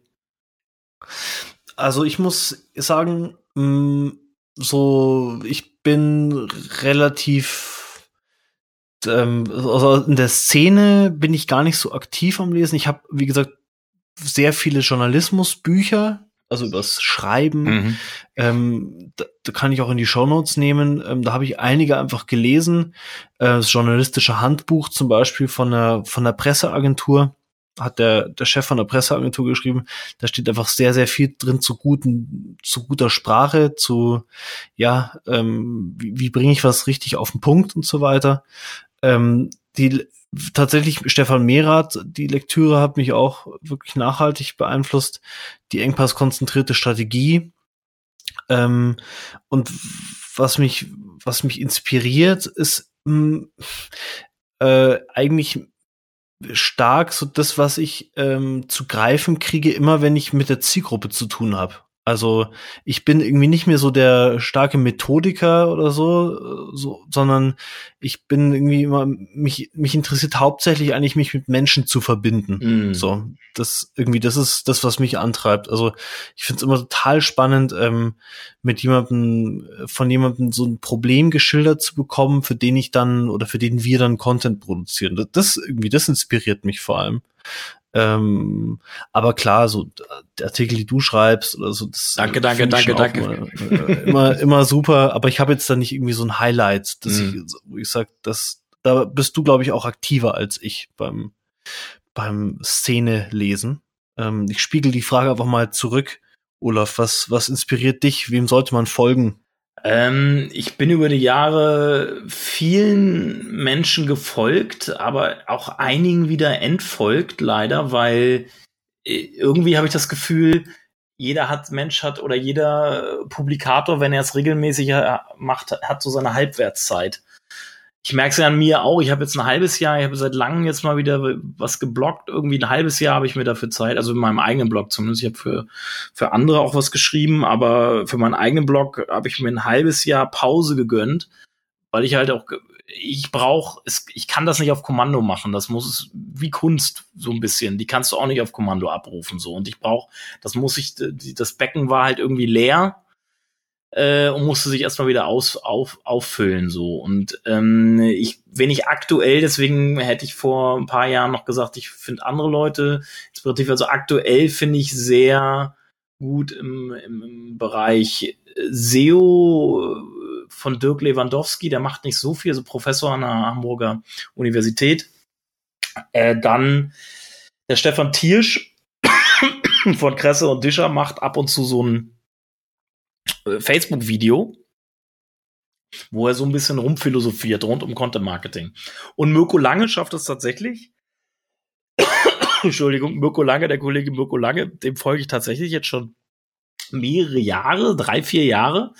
Also ich muss sagen, mh, so ich bin relativ ähm, also in der Szene bin ich gar nicht so aktiv am Lesen. Ich habe, wie gesagt, sehr viele Journalismusbücher, also übers Schreiben. Mhm. Ähm, da, da kann ich auch in die Shownotes nehmen. Ähm, da habe ich einige einfach gelesen. Äh, das journalistische Handbuch zum Beispiel von der, von der Presseagentur hat der, der Chef von der Presseagentur geschrieben. Da steht einfach sehr, sehr viel drin zu guten, zu guter Sprache, zu, ja, ähm, wie, wie bringe ich was richtig auf den Punkt und so weiter. Ähm, die tatsächlich Stefan Mehrath, die Lektüre hat mich auch wirklich nachhaltig beeinflusst. Die engpasskonzentrierte Strategie. Ähm, und was mich, was mich inspiriert, ist mh, äh, eigentlich stark so das, was ich ähm, zu greifen kriege, immer wenn ich mit der Zielgruppe zu tun habe. Also ich bin irgendwie nicht mehr so der starke Methodiker oder so, äh, so sondern ich bin irgendwie immer mich mich interessiert hauptsächlich eigentlich mich mit Menschen zu verbinden. Mhm. So, das irgendwie das ist das, was mich antreibt. Also ich finde es immer total spannend, ähm, mit jemandem von jemandem so ein Problem geschildert zu bekommen, für den ich dann oder für den wir dann Content produzieren. Das, das irgendwie das inspiriert mich vor allem. Ähm, aber klar, so die Artikel, die du schreibst oder so, das danke, danke, danke, danke. Immer, äh, immer, immer super. Aber ich habe jetzt da nicht irgendwie so ein Highlight, dass mhm. ich, wo ich sag, dass da bist du, glaube ich, auch aktiver als ich beim beim Szene lesen. Ähm, ich spiegel die Frage einfach mal zurück. Olaf, was was inspiriert dich? Wem sollte man folgen? Ähm, ich bin über die Jahre vielen Menschen gefolgt, aber auch einigen wieder entfolgt, leider, weil äh, irgendwie habe ich das Gefühl, jeder hat, Mensch hat oder jeder Publikator, wenn er es regelmäßig äh, macht, hat so seine Halbwertszeit ich merke es ja an mir auch, ich habe jetzt ein halbes Jahr, ich habe seit langem jetzt mal wieder was geblockt. Irgendwie ein halbes Jahr habe ich mir dafür Zeit, also in meinem eigenen Blog zumindest. Ich habe für, für andere auch was geschrieben, aber für meinen eigenen Blog habe ich mir ein halbes Jahr Pause gegönnt, weil ich halt auch, ich brauche, ich kann das nicht auf Kommando machen. Das muss es wie Kunst so ein bisschen. Die kannst du auch nicht auf Kommando abrufen so. Und ich brauche, das muss ich, das Becken war halt irgendwie leer äh, und musste sich erstmal wieder aus, auf, auffüllen so. Und ähm, ich, wenn ich aktuell, deswegen hätte ich vor ein paar Jahren noch gesagt, ich finde andere Leute inspirativ. Also aktuell finde ich sehr gut im, im, im Bereich SEO von Dirk Lewandowski, der macht nicht so viel, also Professor an der Hamburger Universität. Äh, dann der Stefan Tiersch von Kresse und Discher macht ab und zu so ein äh, Facebook-Video, wo er so ein bisschen rumphilosophiert rund um Content Marketing. Und Mirko Lange schafft es tatsächlich. Entschuldigung, Mirko Lange, der Kollege Mirko Lange, dem folge ich tatsächlich jetzt schon mehrere Jahre, drei, vier Jahre.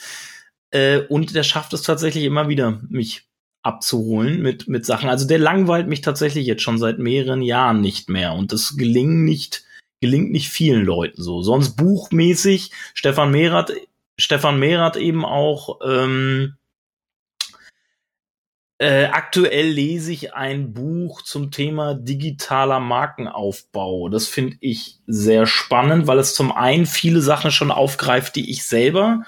Äh, und der schafft es tatsächlich immer wieder, mich abzuholen mit, mit Sachen. Also der langweilt mich tatsächlich jetzt schon seit mehreren Jahren nicht mehr. Und das gelingt nicht, gelingt nicht vielen Leuten so. Sonst buchmäßig, Stefan Mehrath Stefan Mehrath eben auch. Ähm, äh, aktuell lese ich ein Buch zum Thema digitaler Markenaufbau. Das finde ich sehr spannend, weil es zum einen viele Sachen schon aufgreift, die ich selber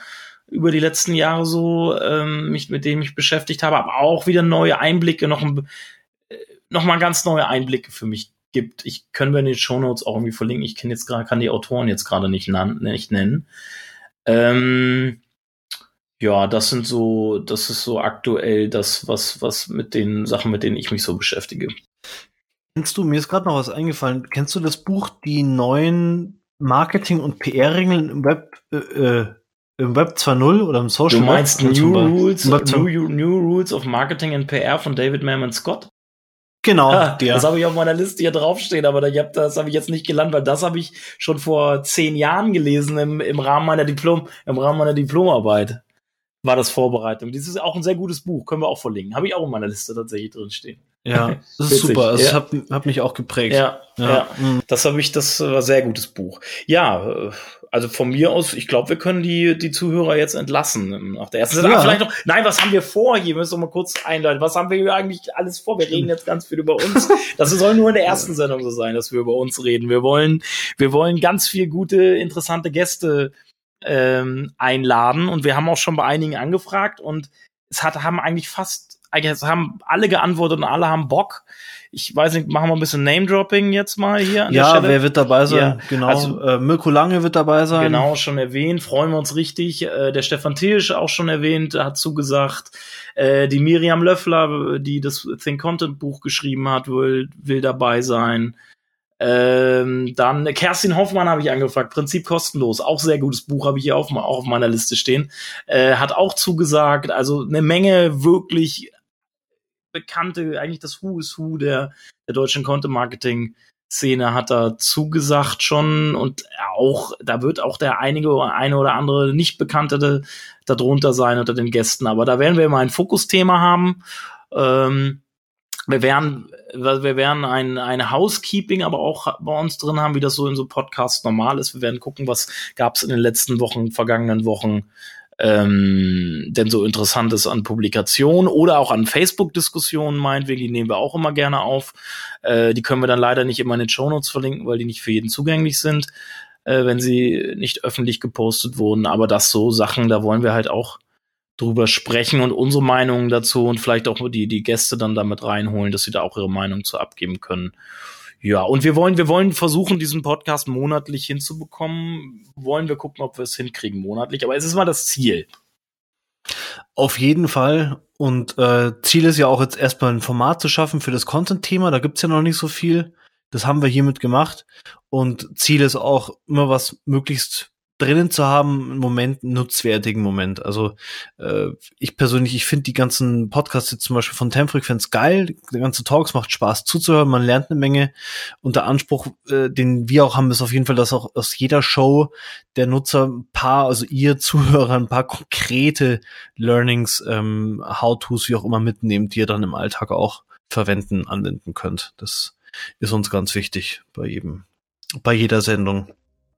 über die letzten Jahre so ähm, mich mit dem ich beschäftigt habe, aber auch wieder neue Einblicke, noch, äh, noch mal ganz neue Einblicke für mich gibt. Ich können wir in den Shownotes auch irgendwie verlinken. Ich kenne jetzt gerade, kann die Autoren jetzt gerade nicht, nicht nennen. Ähm, ja, das sind so, das ist so aktuell das, was, was mit den Sachen, mit denen ich mich so beschäftige. Kennst du, mir ist gerade noch was eingefallen, kennst du das Buch Die neuen Marketing- und PR-Regeln im Web, äh, äh im Web 2.0 oder im Social Du meinst New Rules, New, New Rules of Marketing and PR von David Mamet Scott? Genau. Ah, ja. Das habe ich auf meiner Liste hier draufstehen, aber ich hab, das habe ich jetzt nicht gelernt, weil das habe ich schon vor zehn Jahren gelesen im, im Rahmen meiner Diplom, im Rahmen meiner Diplomarbeit. War das Vorbereitung. Dieses ist auch ein sehr gutes Buch, können wir auch verlinken. Habe ich auch in meiner Liste tatsächlich drin stehen. Ja, das ist super. Also, ja. Das hat, hat mich auch geprägt. Ja, ja. ja. Das habe ich, das war ein sehr gutes Buch. Ja, also von mir aus, ich glaube, wir können die, die Zuhörer jetzt entlassen nach der ersten ja. Vielleicht noch, nein, was haben wir vor? Hier müssen wir mal kurz einleiten. Was haben wir hier eigentlich alles vor? Wir reden jetzt ganz viel über uns. Das soll nur in der ersten Sendung so sein, dass wir über uns reden. Wir wollen, wir wollen ganz viel gute, interessante Gäste ähm, einladen und wir haben auch schon bei einigen angefragt und es hat, haben eigentlich fast eigentlich haben alle geantwortet und alle haben Bock. Ich weiß nicht, machen wir ein bisschen Name-Dropping jetzt mal hier. ja, wer wird dabei sein? Ja, genau. Also, äh, Mirko Lange wird dabei sein. Genau, schon erwähnt. Freuen wir uns richtig. Äh, der Stefan Tilsch auch schon erwähnt, hat zugesagt. Äh, die Miriam Löffler, die das Think Content Buch geschrieben hat, will, will dabei sein. Ähm, dann Kerstin Hoffmann habe ich angefragt, Prinzip kostenlos, auch sehr gutes Buch habe ich hier auf, auch auf meiner Liste stehen. Äh, hat auch zugesagt, also eine Menge wirklich bekannte, eigentlich das Who is Who der, der deutschen Content-Marketing-Szene hat da zugesagt schon und auch, da wird auch der einige eine oder andere nicht bekannte darunter sein unter den Gästen, aber da werden wir mal ein Fokusthema haben. Ähm, wir werden, wir werden ein, ein Housekeeping aber auch bei uns drin haben, wie das so in so Podcasts normal ist. Wir werden gucken, was gab es in den letzten Wochen, vergangenen Wochen ähm, denn so Interessantes an Publikationen oder auch an Facebook-Diskussionen meinetwegen, die nehmen wir auch immer gerne auf. Äh, die können wir dann leider nicht immer in den Shownotes verlinken, weil die nicht für jeden zugänglich sind, äh, wenn sie nicht öffentlich gepostet wurden. Aber das so Sachen, da wollen wir halt auch drüber sprechen und unsere Meinungen dazu und vielleicht auch die, die Gäste dann damit reinholen, dass sie da auch ihre Meinung zu abgeben können. Ja, und wir wollen, wir wollen versuchen, diesen Podcast monatlich hinzubekommen. Wollen wir gucken, ob wir es hinkriegen monatlich. Aber es ist mal das Ziel. Auf jeden Fall. Und äh, Ziel ist ja auch jetzt erstmal ein Format zu schaffen für das Content-Thema. Da gibt's ja noch nicht so viel. Das haben wir hiermit gemacht. Und Ziel ist auch immer was möglichst drinnen zu haben, einen Moment, einen nutzwertigen Moment. Also äh, ich persönlich, ich finde die ganzen Podcasts jetzt zum Beispiel von Temfrequenz geil. Die ganze Talks macht Spaß zuzuhören, man lernt eine Menge. Und der Anspruch, äh, den wir auch haben, ist auf jeden Fall, dass auch aus jeder Show der Nutzer ein paar, also ihr Zuhörer, ein paar konkrete Learnings, ähm, How-Tos, wie auch immer mitnehmt, die ihr dann im Alltag auch verwenden, anwenden könnt. Das ist uns ganz wichtig bei jedem, bei jeder Sendung.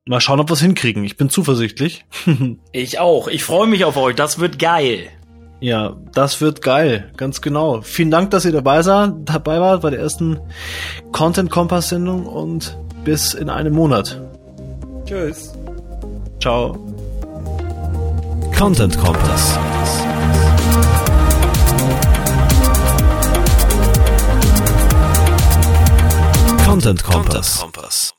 Mal schauen, ob wir es hinkriegen. Ich bin zuversichtlich. ich auch. Ich freue mich auf euch. Das wird geil. Ja, das wird geil. Ganz genau. Vielen Dank, dass ihr dabei, sah, dabei wart bei der ersten Content Kompass Sendung und bis in einem Monat. Tschüss. Ciao. Content Kompass. Content Kompass.